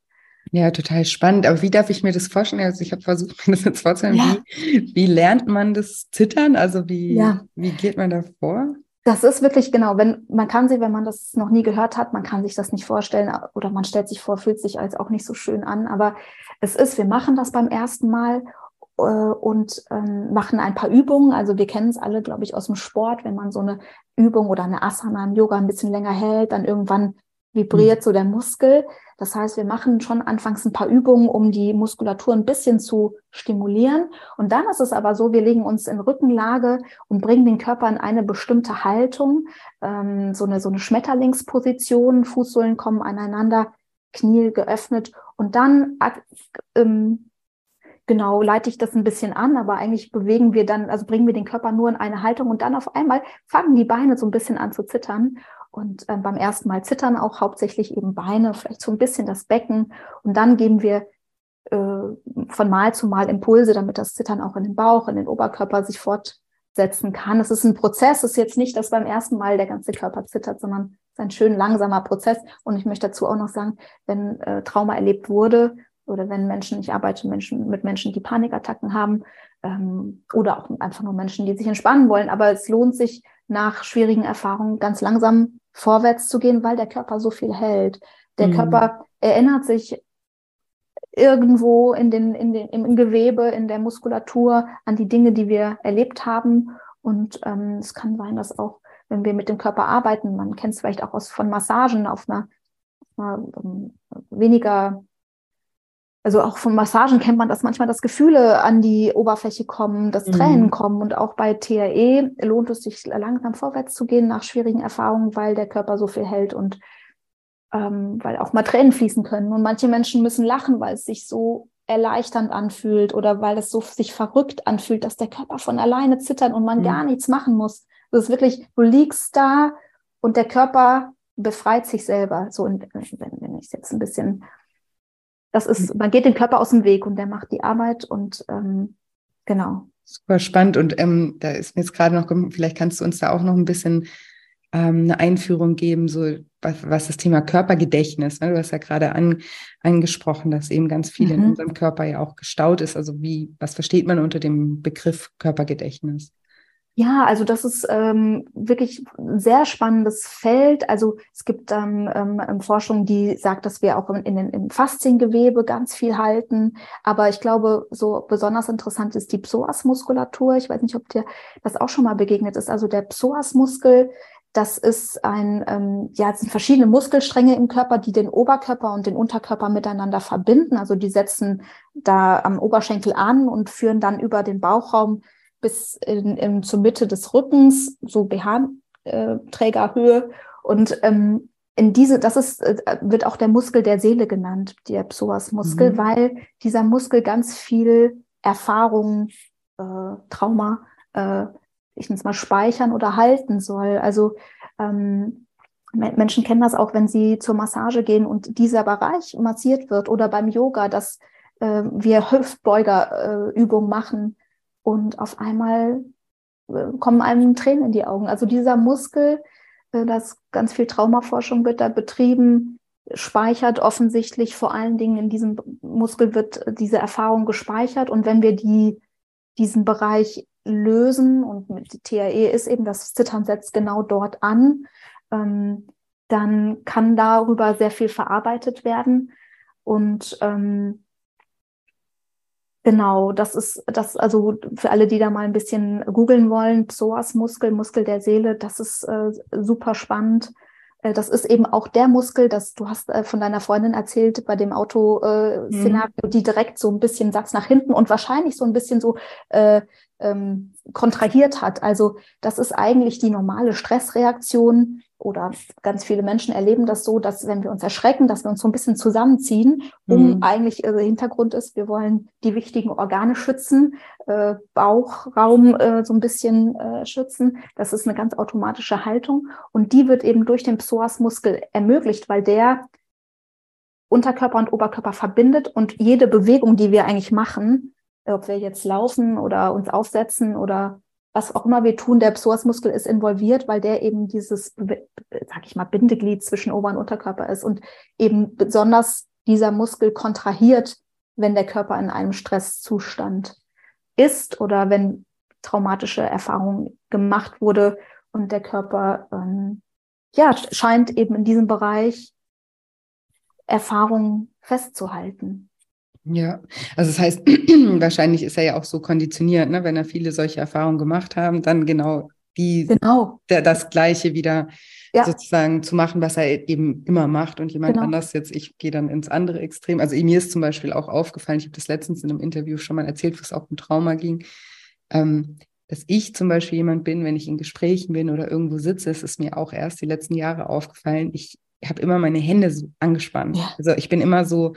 Ja, total spannend. Aber wie darf ich mir das vorstellen? Also ich habe versucht, mir das jetzt vorzustellen. Ja. Wie, wie lernt man das Zittern? Also wie, ja. wie geht man da vor? Das ist wirklich genau, wenn man kann sie, wenn man das noch nie gehört hat, man kann sich das nicht vorstellen oder man stellt sich vor, fühlt sich als auch nicht so schön an. Aber es ist, wir machen das beim ersten Mal äh, und ähm, machen ein paar Übungen. Also wir kennen es alle, glaube ich, aus dem Sport, wenn man so eine Übung oder eine Asana im Yoga ein bisschen länger hält, dann irgendwann vibriert mhm. so der Muskel. Das heißt, wir machen schon anfangs ein paar Übungen, um die Muskulatur ein bisschen zu stimulieren. Und dann ist es aber so, wir legen uns in Rückenlage und bringen den Körper in eine bestimmte Haltung, ähm, so, eine, so eine Schmetterlingsposition, Fußsohlen kommen aneinander, Knie geöffnet und dann ähm, genau leite ich das ein bisschen an, aber eigentlich bewegen wir dann, also bringen wir den Körper nur in eine Haltung und dann auf einmal fangen die Beine so ein bisschen an zu zittern. Und äh, beim ersten Mal zittern auch hauptsächlich eben Beine, vielleicht so ein bisschen das Becken. Und dann geben wir äh, von Mal zu Mal Impulse, damit das Zittern auch in den Bauch, in den Oberkörper sich fortsetzen kann. Es ist ein Prozess, es ist jetzt nicht, dass beim ersten Mal der ganze Körper zittert, sondern es ist ein schön langsamer Prozess. Und ich möchte dazu auch noch sagen, wenn äh, Trauma erlebt wurde, oder wenn Menschen, ich arbeite Menschen, mit Menschen, die Panikattacken haben ähm, oder auch einfach nur Menschen, die sich entspannen wollen. Aber es lohnt sich nach schwierigen Erfahrungen ganz langsam vorwärts zu gehen, weil der Körper so viel hält. Der mhm. Körper erinnert sich irgendwo in den, in den, im Gewebe, in der Muskulatur an die Dinge, die wir erlebt haben. Und ähm, es kann sein, dass auch, wenn wir mit dem Körper arbeiten, man kennt es vielleicht auch aus von Massagen auf einer, auf einer um, weniger also auch von Massagen kennt man, dass manchmal das Gefühle an die Oberfläche kommen, dass mhm. Tränen kommen. Und auch bei TRE lohnt es sich langsam vorwärts zu gehen nach schwierigen Erfahrungen, weil der Körper so viel hält und ähm, weil auch mal Tränen fließen können. Und manche Menschen müssen lachen, weil es sich so erleichternd anfühlt oder weil es so sich verrückt anfühlt, dass der Körper von alleine zittert und man mhm. gar nichts machen muss. Das ist wirklich, du liegst da und der Körper befreit sich selber. So, wenn, wenn ich es jetzt ein bisschen das ist, mhm. man geht den Körper aus dem Weg und der macht die Arbeit und ähm, genau. Super spannend. Und ähm, da ist mir jetzt gerade noch, vielleicht kannst du uns da auch noch ein bisschen ähm, eine Einführung geben, so was, was das Thema Körpergedächtnis, ne? du hast ja gerade an, angesprochen, dass eben ganz viel mhm. in unserem Körper ja auch gestaut ist. Also wie, was versteht man unter dem Begriff Körpergedächtnis? Ja, also das ist ähm, wirklich ein sehr spannendes Feld. Also es gibt ähm, ähm, Forschung, die sagt, dass wir auch in, in, im Fasziengewebe ganz viel halten. Aber ich glaube, so besonders interessant ist die Psoasmuskulatur. Ich weiß nicht, ob dir das auch schon mal begegnet ist. Also der Psoasmuskel, das ist ein, ähm, ja, es sind verschiedene Muskelstränge im Körper, die den Oberkörper und den Unterkörper miteinander verbinden. Also die setzen da am Oberschenkel an und führen dann über den Bauchraum bis in, in, zur Mitte des Rückens, so BH-Trägerhöhe. Und ähm, in diese, das ist, äh, wird auch der Muskel der Seele genannt, der Psoasmuskel, mhm. weil dieser Muskel ganz viel Erfahrung, äh, Trauma, äh, ich nenne es mal speichern oder halten soll. Also ähm, Menschen kennen das auch, wenn sie zur Massage gehen und dieser Bereich massiert wird oder beim Yoga, dass äh, wir Hüftbeugerübungen äh, machen und auf einmal äh, kommen einem Tränen in die Augen. Also dieser Muskel, äh, das ganz viel Traumaforschung wird da betrieben, speichert offensichtlich vor allen Dingen in diesem Muskel wird diese Erfahrung gespeichert und wenn wir die diesen Bereich lösen und mit TAE ist eben das Zittern setzt genau dort an, ähm, dann kann darüber sehr viel verarbeitet werden und ähm, Genau, das ist das, also für alle, die da mal ein bisschen googeln wollen, Psoasmuskel, Muskel der Seele, das ist äh, super spannend. Äh, das ist eben auch der Muskel, das du hast äh, von deiner Freundin erzählt bei dem Auto-Szenario, äh, mhm. die direkt so ein bisschen Satz nach hinten und wahrscheinlich so ein bisschen so äh, ähm, kontrahiert hat. Also das ist eigentlich die normale Stressreaktion oder ganz viele Menschen erleben das so, dass wenn wir uns erschrecken, dass wir uns so ein bisschen zusammenziehen, um mhm. eigentlich äh, Hintergrund ist, wir wollen die wichtigen Organe schützen, äh, Bauchraum äh, so ein bisschen äh, schützen. Das ist eine ganz automatische Haltung und die wird eben durch den Psoasmuskel ermöglicht, weil der Unterkörper und Oberkörper verbindet und jede Bewegung, die wir eigentlich machen, ob wir jetzt laufen oder uns aufsetzen oder was auch immer wir tun, der Psoasmuskel ist involviert, weil der eben dieses, sag ich mal, Bindeglied zwischen Ober- und Unterkörper ist und eben besonders dieser Muskel kontrahiert, wenn der Körper in einem Stresszustand ist oder wenn traumatische Erfahrung gemacht wurde und der Körper ähm, ja scheint eben in diesem Bereich Erfahrungen festzuhalten. Ja, also das heißt, wahrscheinlich ist er ja auch so konditioniert, ne? wenn er viele solche Erfahrungen gemacht haben, dann genau die, genau. Der, das Gleiche wieder ja. sozusagen zu machen, was er eben immer macht und jemand genau. anders jetzt, ich gehe dann ins andere Extrem. Also mir ist zum Beispiel auch aufgefallen, ich habe das letztens in einem Interview schon mal erzählt, was auch um Trauma ging, ähm, dass ich zum Beispiel jemand bin, wenn ich in Gesprächen bin oder irgendwo sitze, es ist mir auch erst die letzten Jahre aufgefallen, ich habe immer meine Hände so angespannt. Ja. Also ich bin immer so,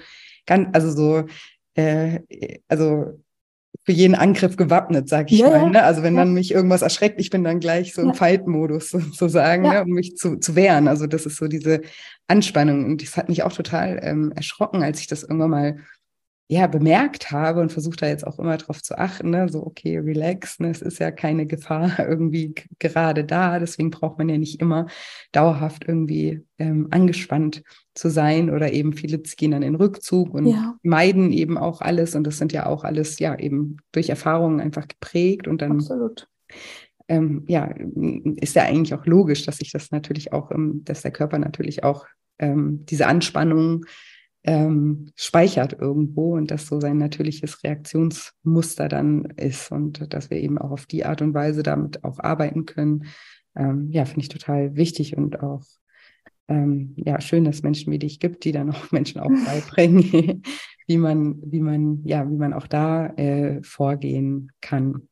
ganz, also so, äh, also für jeden Angriff gewappnet, sag ich ja, mal. Ne? Also wenn ja. dann mich irgendwas erschreckt, ich bin dann gleich so im ja. Fight-Modus sozusagen, ja. ne? um mich zu, zu wehren. Also das ist so diese Anspannung. Und das hat mich auch total ähm, erschrocken, als ich das irgendwann mal ja, bemerkt habe und versuche da jetzt auch immer drauf zu achten, ne? so okay, relax, ne? es ist ja keine Gefahr irgendwie gerade da, deswegen braucht man ja nicht immer dauerhaft irgendwie ähm, angespannt zu sein oder eben viele gehen dann in Rückzug und ja. meiden eben auch alles und das sind ja auch alles ja eben durch Erfahrungen einfach geprägt und dann Absolut. Ähm, ja, ist ja eigentlich auch logisch, dass sich das natürlich auch, dass der Körper natürlich auch ähm, diese Anspannung ähm, speichert irgendwo und das so sein natürliches Reaktionsmuster dann ist und dass wir eben auch auf die Art und Weise damit auch arbeiten können. Ähm, ja, finde ich total wichtig und auch ähm, ja schön, dass es Menschen wie dich gibt, die dann auch Menschen auch beibringen, wie man, wie man, ja, wie man auch da äh, vorgehen kann.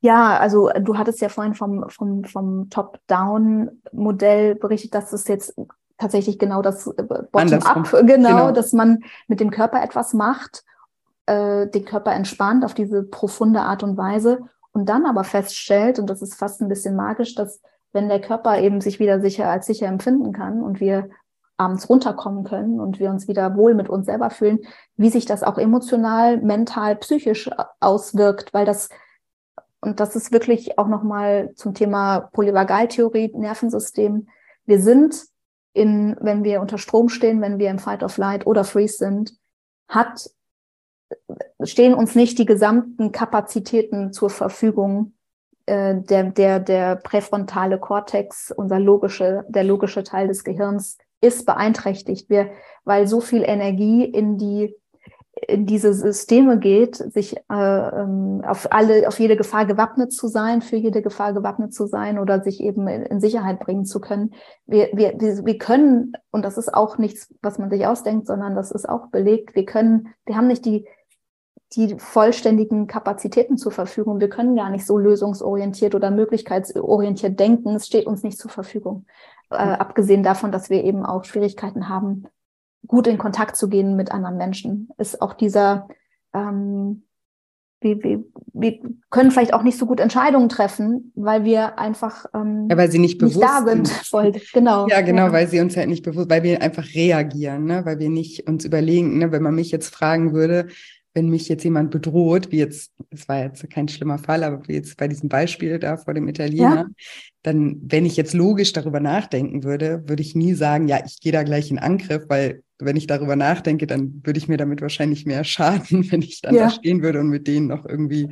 Ja, also du hattest ja vorhin vom, vom, vom Top-Down-Modell berichtet, dass es jetzt tatsächlich genau das äh, Bottom-up, genau, genau, dass man mit dem Körper etwas macht, äh, den Körper entspannt auf diese profunde Art und Weise und dann aber feststellt, und das ist fast ein bisschen magisch, dass wenn der Körper eben sich wieder sicher als sicher empfinden kann und wir abends runterkommen können und wir uns wieder wohl mit uns selber fühlen, wie sich das auch emotional, mental, psychisch auswirkt, weil das und das ist wirklich auch nochmal zum Thema Polyvagaltheorie, Nervensystem. Wir sind in, wenn wir unter Strom stehen, wenn wir im Fight of Light oder Freeze sind, hat, stehen uns nicht die gesamten Kapazitäten zur Verfügung, äh, der, der, der präfrontale Kortex, unser logische, der logische Teil des Gehirns, ist beeinträchtigt. Wir, weil so viel Energie in die in diese Systeme geht, sich äh, ähm, auf alle, auf jede Gefahr gewappnet zu sein, für jede Gefahr gewappnet zu sein oder sich eben in, in Sicherheit bringen zu können. Wir, wir, wir können, und das ist auch nichts, was man sich ausdenkt, sondern das ist auch belegt, wir können, wir haben nicht die, die vollständigen Kapazitäten zur Verfügung. Wir können gar nicht so lösungsorientiert oder möglichkeitsorientiert denken. Es steht uns nicht zur Verfügung. Äh, abgesehen davon, dass wir eben auch Schwierigkeiten haben, gut in Kontakt zu gehen mit anderen Menschen, ist auch dieser, ähm, wir, wir, wir können vielleicht auch nicht so gut Entscheidungen treffen, weil wir einfach ähm, ja, weil sie nicht, bewusst nicht da sind. Voll, genau. Ja, genau, ja. weil sie uns halt nicht bewusst, weil wir einfach reagieren, ne? weil wir nicht uns überlegen, ne? wenn man mich jetzt fragen würde, wenn mich jetzt jemand bedroht, wie jetzt, es war jetzt kein schlimmer Fall, aber wie jetzt bei diesem Beispiel da vor dem Italiener, ja. dann, wenn ich jetzt logisch darüber nachdenken würde, würde ich nie sagen, ja, ich gehe da gleich in Angriff, weil wenn ich darüber nachdenke, dann würde ich mir damit wahrscheinlich mehr schaden, wenn ich dann ja. da stehen würde und mit denen noch irgendwie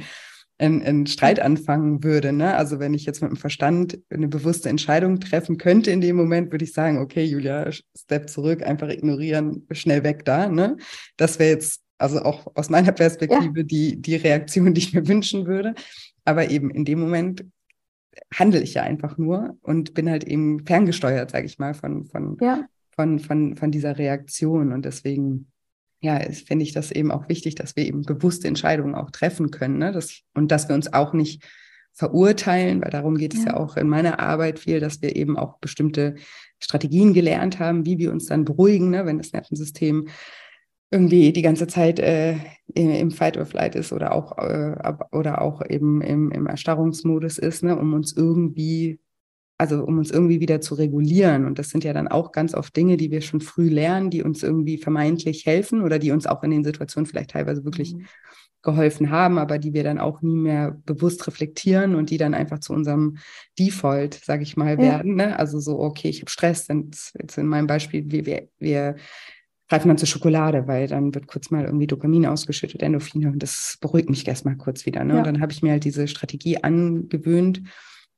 einen, einen Streit anfangen würde. Ne? Also wenn ich jetzt mit dem Verstand eine bewusste Entscheidung treffen könnte in dem Moment, würde ich sagen, okay, Julia, Step zurück, einfach ignorieren, schnell weg da. Ne? Das wäre jetzt also auch aus meiner Perspektive ja. die, die Reaktion, die ich mir wünschen würde. Aber eben in dem Moment handle ich ja einfach nur und bin halt eben ferngesteuert, sage ich mal, von, von, ja. von, von, von dieser Reaktion. Und deswegen, ja, finde ich das eben auch wichtig, dass wir eben bewusste Entscheidungen auch treffen können. Ne? Das, und dass wir uns auch nicht verurteilen, weil darum geht es ja. ja auch in meiner Arbeit viel, dass wir eben auch bestimmte Strategien gelernt haben, wie wir uns dann beruhigen, ne, wenn das Nervensystem irgendwie die ganze Zeit äh, im Fight or Flight ist oder auch äh, oder auch eben im, im Erstarrungsmodus ist, ne, um uns irgendwie, also um uns irgendwie wieder zu regulieren. Und das sind ja dann auch ganz oft Dinge, die wir schon früh lernen, die uns irgendwie vermeintlich helfen oder die uns auch in den Situationen vielleicht teilweise wirklich mhm. geholfen haben, aber die wir dann auch nie mehr bewusst reflektieren und die dann einfach zu unserem Default, sage ich mal, ja. werden. Ne? Also so, okay, ich habe Stress, dann jetzt in meinem Beispiel, wir, wir, wir greifen dann zur Schokolade, weil dann wird kurz mal irgendwie Dopamin ausgeschüttet, Endorphine und das beruhigt mich erstmal kurz wieder. Ne? Ja. Und dann habe ich mir halt diese Strategie angewöhnt,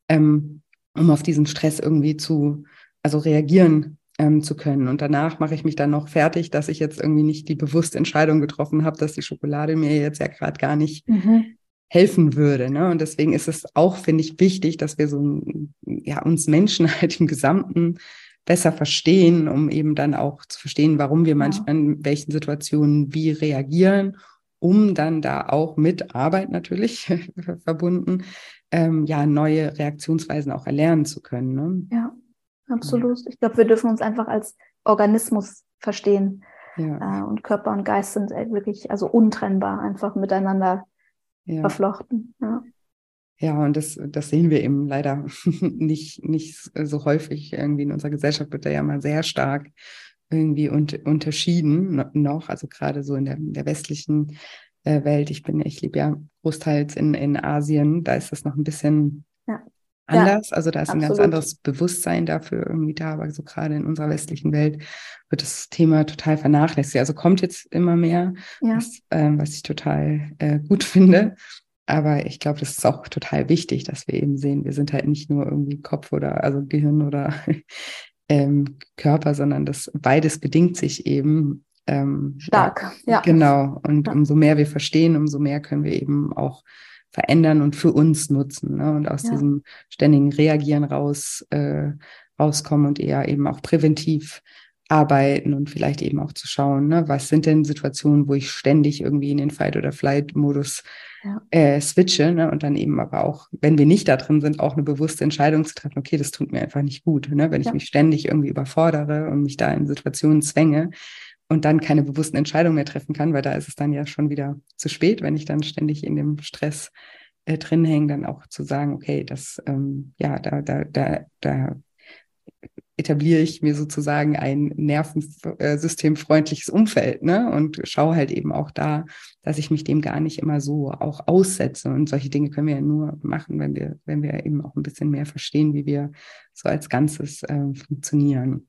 ähm, um auf diesen Stress irgendwie zu, also reagieren ähm, zu können. Und danach mache ich mich dann noch fertig, dass ich jetzt irgendwie nicht die bewusste Entscheidung getroffen habe, dass die Schokolade mir jetzt ja gerade gar nicht mhm. helfen würde. Ne? Und deswegen ist es auch, finde ich, wichtig, dass wir so ja, uns Menschen halt im Gesamten besser verstehen, um eben dann auch zu verstehen, warum wir manchmal in welchen Situationen wie reagieren, um dann da auch mit Arbeit natürlich verbunden, ähm, ja, neue Reaktionsweisen auch erlernen zu können. Ne? Ja, absolut. Ja. Ich glaube, wir dürfen uns einfach als Organismus verstehen. Ja. Äh, und Körper und Geist sind wirklich also untrennbar einfach miteinander ja. verflochten. Ja. Ja, und das, das sehen wir eben leider nicht, nicht so häufig. Irgendwie in unserer Gesellschaft wird da ja mal sehr stark irgendwie un unterschieden noch, also gerade so in der, in der westlichen äh, Welt. Ich bin, ich lebe ja großteils in, in Asien, da ist das noch ein bisschen ja. anders. Ja, also da ist absolut. ein ganz anderes Bewusstsein dafür irgendwie da, aber so gerade in unserer westlichen Welt wird das Thema total vernachlässigt. Also kommt jetzt immer mehr, ja. was, äh, was ich total äh, gut finde. Aber ich glaube, das ist auch total wichtig, dass wir eben sehen, wir sind halt nicht nur irgendwie Kopf oder also Gehirn oder ähm, Körper, sondern das beides bedingt sich eben. Ähm, Stark, ja. Genau. Und ja. umso mehr wir verstehen, umso mehr können wir eben auch verändern und für uns nutzen ne? und aus ja. diesem ständigen Reagieren raus äh, rauskommen und eher eben auch präventiv arbeiten und vielleicht eben auch zu schauen, ne, was sind denn Situationen, wo ich ständig irgendwie in den Fight- oder Flight-Modus ja. äh, switche ne, und dann eben aber auch, wenn wir nicht da drin sind, auch eine bewusste Entscheidung zu treffen, okay, das tut mir einfach nicht gut, ne, wenn ich mich ständig irgendwie überfordere und mich da in Situationen zwänge und dann keine bewussten Entscheidungen mehr treffen kann, weil da ist es dann ja schon wieder zu spät, wenn ich dann ständig in dem Stress äh, drin hänge, dann auch zu sagen, okay, das, ähm, ja, da, da, da, da etabliere ich mir sozusagen ein nervensystemfreundliches Umfeld, ne? Und schaue halt eben auch da, dass ich mich dem gar nicht immer so auch aussetze. Und solche Dinge können wir ja nur machen, wenn wir, wenn wir eben auch ein bisschen mehr verstehen, wie wir so als Ganzes äh, funktionieren.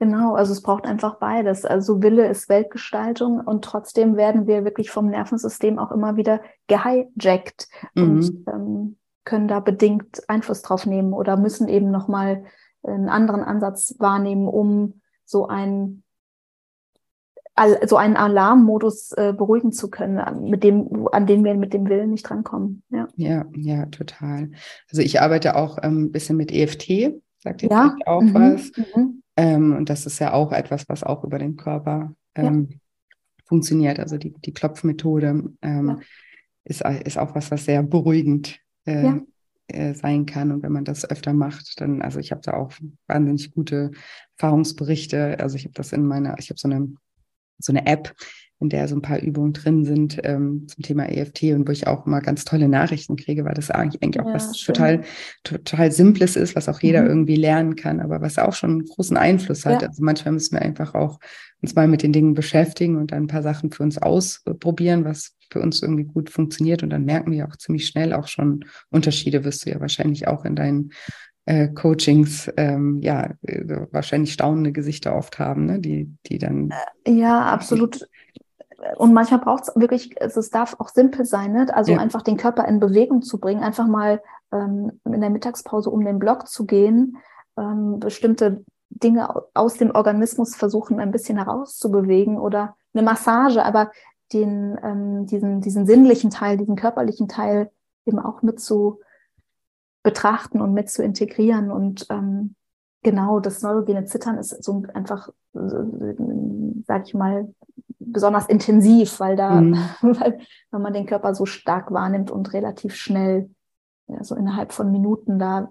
Genau, also es braucht einfach beides. Also Wille ist Weltgestaltung und trotzdem werden wir wirklich vom Nervensystem auch immer wieder gehijackt. Mhm. Und ähm, können da bedingt Einfluss drauf nehmen oder müssen eben nochmal einen anderen Ansatz wahrnehmen, um so ein so einen Alarmmodus äh, beruhigen zu können, mit dem, an den wir mit dem Willen nicht drankommen. Ja, ja, ja total. Also ich arbeite auch ein ähm, bisschen mit EFT, sagt ihr ja. auch mhm. was. Mhm. Ähm, und das ist ja auch etwas, was auch über den Körper ähm, ja. funktioniert. Also die, die Klopfmethode ähm, ja. ist, ist auch was, was sehr beruhigend äh. Äh, sein kann. Und wenn man das öfter macht, dann, also ich habe da auch wahnsinnig gute Erfahrungsberichte. Also ich habe das in meiner, ich habe so eine so eine App, in der so ein paar Übungen drin sind ähm, zum Thema EFT und wo ich auch immer ganz tolle Nachrichten kriege, weil das eigentlich, eigentlich auch ja, was schön. total, total Simples ist, was auch jeder mhm. irgendwie lernen kann, aber was auch schon einen großen Einfluss hat. Ja. Also manchmal müssen wir einfach auch uns mal mit den Dingen beschäftigen und dann ein paar Sachen für uns ausprobieren, was für uns irgendwie gut funktioniert. Und dann merken wir auch ziemlich schnell auch schon Unterschiede, wirst du ja wahrscheinlich auch in deinen äh, Coachings ähm, ja äh, wahrscheinlich staunende Gesichter oft haben, ne? die, die dann. Äh, ja, absolut. Und manchmal braucht es wirklich, also es darf auch simpel sein, ne? also ja. einfach den Körper in Bewegung zu bringen, einfach mal ähm, in der Mittagspause um den Block zu gehen, ähm, bestimmte Dinge aus dem Organismus versuchen, ein bisschen herauszubewegen oder eine Massage, aber den, ähm, diesen, diesen sinnlichen Teil, diesen körperlichen Teil eben auch mit zu, betrachten und mit zu integrieren. Und ähm, genau, das neurogene Zittern ist so einfach, äh, sag ich mal, besonders intensiv, weil da, mhm. weil, weil man den Körper so stark wahrnimmt und relativ schnell, ja, so innerhalb von Minuten da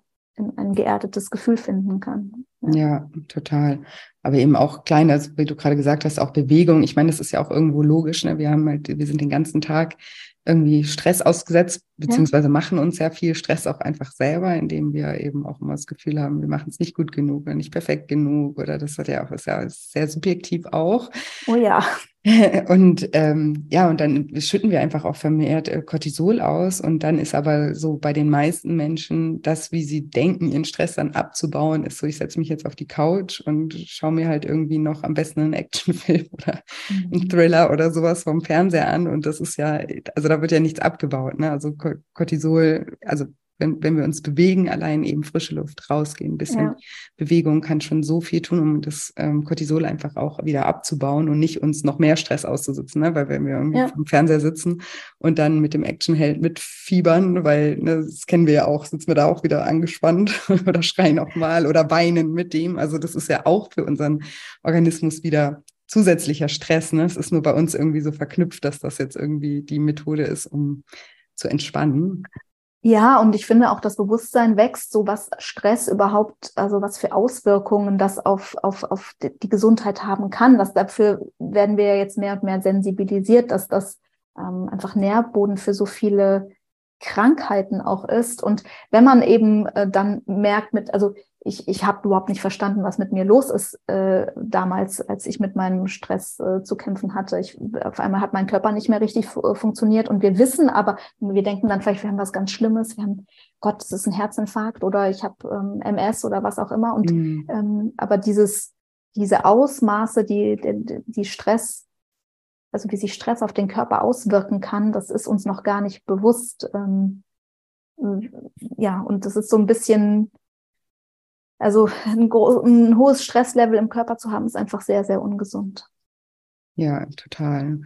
ein geerdetes Gefühl finden kann. Ja. ja, total. Aber eben auch kleine, also wie du gerade gesagt hast, auch Bewegung. Ich meine, das ist ja auch irgendwo logisch. Ne? Wir haben halt, wir sind den ganzen Tag irgendwie Stress ausgesetzt, beziehungsweise ja. machen uns ja viel Stress auch einfach selber, indem wir eben auch immer das Gefühl haben, wir machen es nicht gut genug oder nicht perfekt genug oder das hat ja auch, ist ja sehr subjektiv auch. Oh ja. Und ähm, ja, und dann schütten wir einfach auch vermehrt äh, Cortisol aus. Und dann ist aber so bei den meisten Menschen das, wie sie denken, ihren Stress dann abzubauen, ist so, ich setze mich jetzt auf die Couch und schaue mir halt irgendwie noch am besten einen Actionfilm oder mhm. einen Thriller oder sowas vom Fernseher an. Und das ist ja, also da wird ja nichts abgebaut. Ne? Also Cortisol, also wenn, wenn wir uns bewegen, allein eben frische Luft rausgehen, ein bisschen ja. Bewegung kann schon so viel tun, um das ähm, Cortisol einfach auch wieder abzubauen und nicht uns noch mehr Stress auszusitzen, ne? weil wenn wir irgendwie ja. vom Fernseher sitzen und dann mit dem Actionheld mitfiebern, weil ne, das kennen wir ja auch, sitzen wir da auch wieder angespannt oder schreien auch mal oder weinen mit dem. Also das ist ja auch für unseren Organismus wieder zusätzlicher Stress. Ne? Es ist nur bei uns irgendwie so verknüpft, dass das jetzt irgendwie die Methode ist, um zu entspannen. Ja, und ich finde auch das Bewusstsein wächst, so was Stress überhaupt, also was für Auswirkungen das auf, auf, auf die Gesundheit haben kann. Das dafür werden wir jetzt mehr und mehr sensibilisiert, dass das ähm, einfach Nährboden für so viele Krankheiten auch ist. Und wenn man eben äh, dann merkt mit, also ich, ich habe überhaupt nicht verstanden, was mit mir los ist äh, damals, als ich mit meinem Stress äh, zu kämpfen hatte. Ich, auf einmal hat mein Körper nicht mehr richtig äh, funktioniert und wir wissen aber, wir denken dann vielleicht, wir haben was ganz Schlimmes, wir haben, Gott, es ist ein Herzinfarkt oder ich habe ähm, MS oder was auch immer. Und mhm. ähm, aber dieses, diese Ausmaße, die, die, die Stress, also wie sich Stress auf den Körper auswirken kann, das ist uns noch gar nicht bewusst. Ähm, ja, und das ist so ein bisschen also ein, ein hohes Stresslevel im Körper zu haben, ist einfach sehr, sehr ungesund. Ja, total.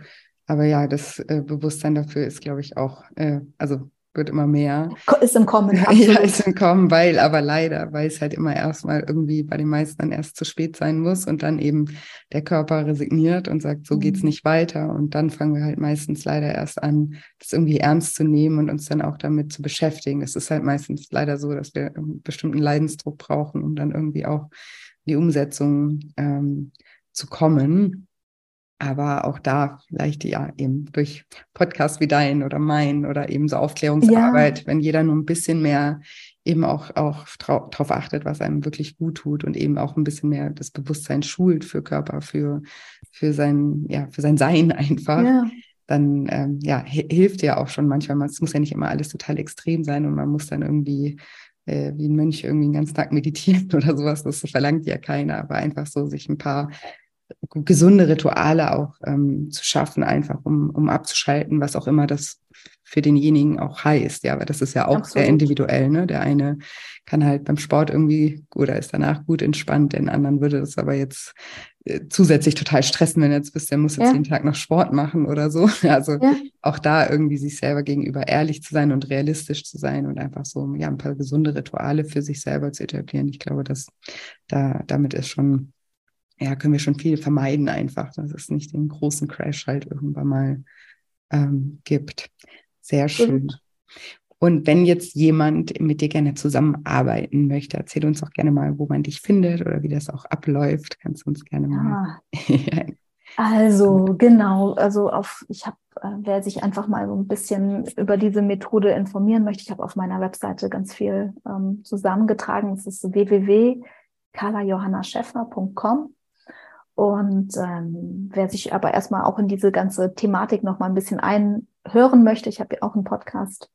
Aber ja, das äh, Bewusstsein dafür ist, glaube ich, auch, äh, also wird immer mehr. Ist im Kommen. Absolut. Ja, ist im Kommen, weil, aber leider, weil es halt immer erstmal irgendwie bei den meisten dann erst zu spät sein muss und dann eben der Körper resigniert und sagt, so geht's mhm. nicht weiter. Und dann fangen wir halt meistens leider erst an, das irgendwie ernst zu nehmen und uns dann auch damit zu beschäftigen. Es ist halt meistens leider so, dass wir einen bestimmten Leidensdruck brauchen, um dann irgendwie auch die Umsetzung ähm, zu kommen. Aber auch da vielleicht ja eben durch Podcasts wie dein oder mein oder eben so Aufklärungsarbeit, ja. wenn jeder nur ein bisschen mehr eben auch, auch darauf achtet, was einem wirklich gut tut und eben auch ein bisschen mehr das Bewusstsein schult für Körper, für, für sein, ja, für sein Sein einfach. Ja. Dann ähm, ja, hilft ja auch schon manchmal. Es muss ja nicht immer alles total extrem sein und man muss dann irgendwie äh, wie ein Mönch irgendwie den ganzen Tag meditieren oder sowas. Das verlangt ja keiner, aber einfach so sich ein paar gesunde Rituale auch ähm, zu schaffen, einfach um, um abzuschalten, was auch immer das für denjenigen auch heißt. Ja, weil das ist ja auch Absolut. sehr individuell. Ne? Der eine kann halt beim Sport irgendwie oder ist danach gut entspannt, den anderen würde das aber jetzt äh, zusätzlich total stressen, wenn jetzt bist, der muss jetzt ja. jeden Tag noch Sport machen oder so. Also ja. auch da irgendwie sich selber gegenüber ehrlich zu sein und realistisch zu sein und einfach so ja ein paar gesunde Rituale für sich selber zu etablieren. Ich glaube, dass da damit ist schon ja können wir schon viel vermeiden einfach, dass es nicht den großen Crash halt irgendwann mal ähm, gibt. Sehr schön. Und wenn jetzt jemand mit dir gerne zusammenarbeiten möchte, erzähl uns auch gerne mal, wo man dich findet oder wie das auch abläuft. Kannst du uns gerne mal. Ja. also genau, also auf, ich habe, äh, wer sich einfach mal so ein bisschen über diese Methode informieren möchte, ich habe auf meiner Webseite ganz viel ähm, zusammengetragen. Es ist www.carlajohannaschäffner.com. Und ähm, wer sich aber erstmal auch in diese ganze Thematik noch mal ein bisschen einhören möchte, ich habe ja auch einen Podcast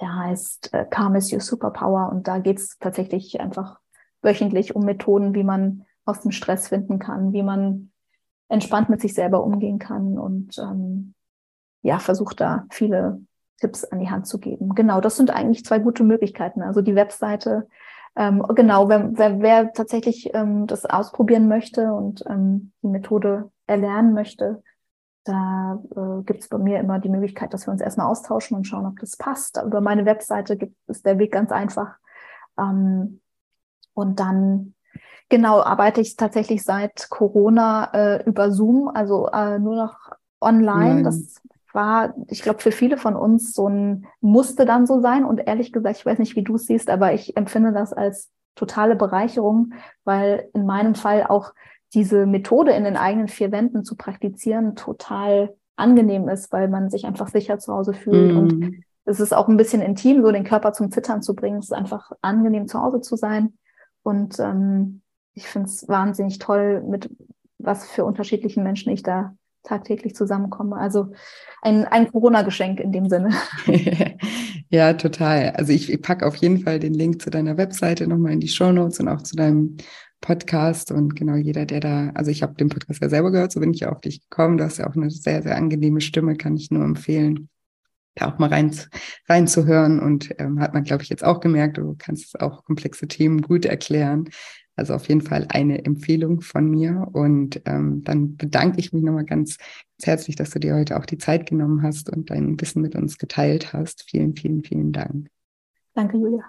der heißt äh, Calm is Your Superpower und da geht es tatsächlich einfach wöchentlich um Methoden, wie man aus dem Stress finden kann, wie man entspannt mit sich selber umgehen kann und ähm, ja, versucht da viele Tipps an die Hand zu geben. Genau, das sind eigentlich zwei gute Möglichkeiten. Also die Webseite, ähm, genau, wer, wer, wer tatsächlich ähm, das ausprobieren möchte und ähm, die Methode erlernen möchte, da äh, gibt es bei mir immer die Möglichkeit, dass wir uns erstmal austauschen und schauen, ob das passt. Über meine Webseite gibt, ist der Weg ganz einfach. Ähm, und dann, genau, arbeite ich tatsächlich seit Corona äh, über Zoom, also äh, nur noch online. Nein. Das war, ich glaube, für viele von uns so ein, musste dann so sein. Und ehrlich gesagt, ich weiß nicht, wie du es siehst, aber ich empfinde das als totale Bereicherung, weil in meinem Fall auch diese Methode in den eigenen vier Wänden zu praktizieren total angenehm ist, weil man sich einfach sicher zu Hause fühlt. Mm. Und es ist auch ein bisschen intim, so den Körper zum Zittern zu bringen. Es ist einfach angenehm, zu Hause zu sein. Und ähm, ich finde es wahnsinnig toll, mit was für unterschiedlichen Menschen ich da tagtäglich zusammenkomme. Also ein, ein Corona-Geschenk in dem Sinne. ja, total. Also ich, packe auf jeden Fall den Link zu deiner Webseite nochmal in die Show Notes und auch zu deinem Podcast und genau jeder, der da, also ich habe den Podcast ja selber gehört, so bin ich ja auf dich gekommen. Du hast ja auch eine sehr, sehr angenehme Stimme, kann ich nur empfehlen, da auch mal rein, reinzuhören und ähm, hat man, glaube ich, jetzt auch gemerkt, du kannst auch komplexe Themen gut erklären. Also auf jeden Fall eine Empfehlung von mir und ähm, dann bedanke ich mich nochmal ganz, ganz herzlich, dass du dir heute auch die Zeit genommen hast und dein Wissen mit uns geteilt hast. Vielen, vielen, vielen Dank. Danke, Julia.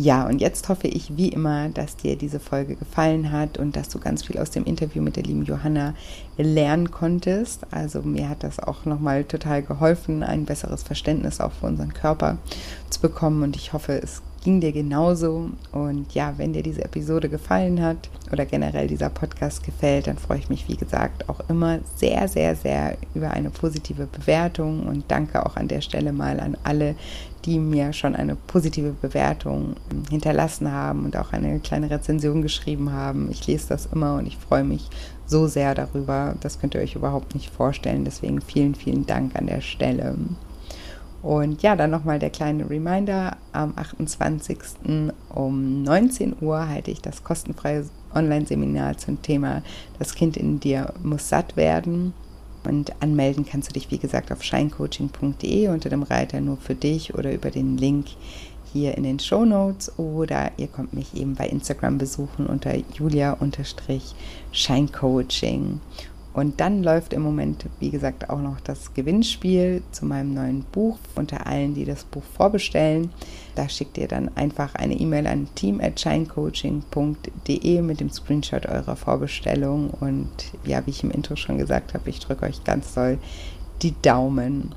Ja, und jetzt hoffe ich wie immer, dass dir diese Folge gefallen hat und dass du ganz viel aus dem Interview mit der lieben Johanna lernen konntest. Also mir hat das auch nochmal total geholfen, ein besseres Verständnis auch für unseren Körper zu bekommen und ich hoffe, es ging dir genauso. Und ja, wenn dir diese Episode gefallen hat oder generell dieser Podcast gefällt, dann freue ich mich, wie gesagt, auch immer sehr, sehr, sehr über eine positive Bewertung und danke auch an der Stelle mal an alle, die mir schon eine positive Bewertung hinterlassen haben und auch eine kleine Rezension geschrieben haben. Ich lese das immer und ich freue mich so sehr darüber. Das könnt ihr euch überhaupt nicht vorstellen. Deswegen vielen, vielen Dank an der Stelle. Und ja, dann nochmal der kleine Reminder. Am 28. um 19 Uhr halte ich das kostenfreie Online-Seminar zum Thema Das Kind in dir muss satt werden. Und anmelden kannst du dich, wie gesagt, auf scheincoaching.de unter dem Reiter nur für dich oder über den Link hier in den Show Notes oder ihr kommt mich eben bei Instagram besuchen unter julia-scheincoaching. Und dann läuft im Moment, wie gesagt, auch noch das Gewinnspiel zu meinem neuen Buch unter allen, die das Buch vorbestellen. Da schickt ihr dann einfach eine E-Mail an team@shinecoaching.de mit dem Screenshot eurer Vorbestellung. Und ja, wie ich im Intro schon gesagt habe, ich drücke euch ganz doll die Daumen.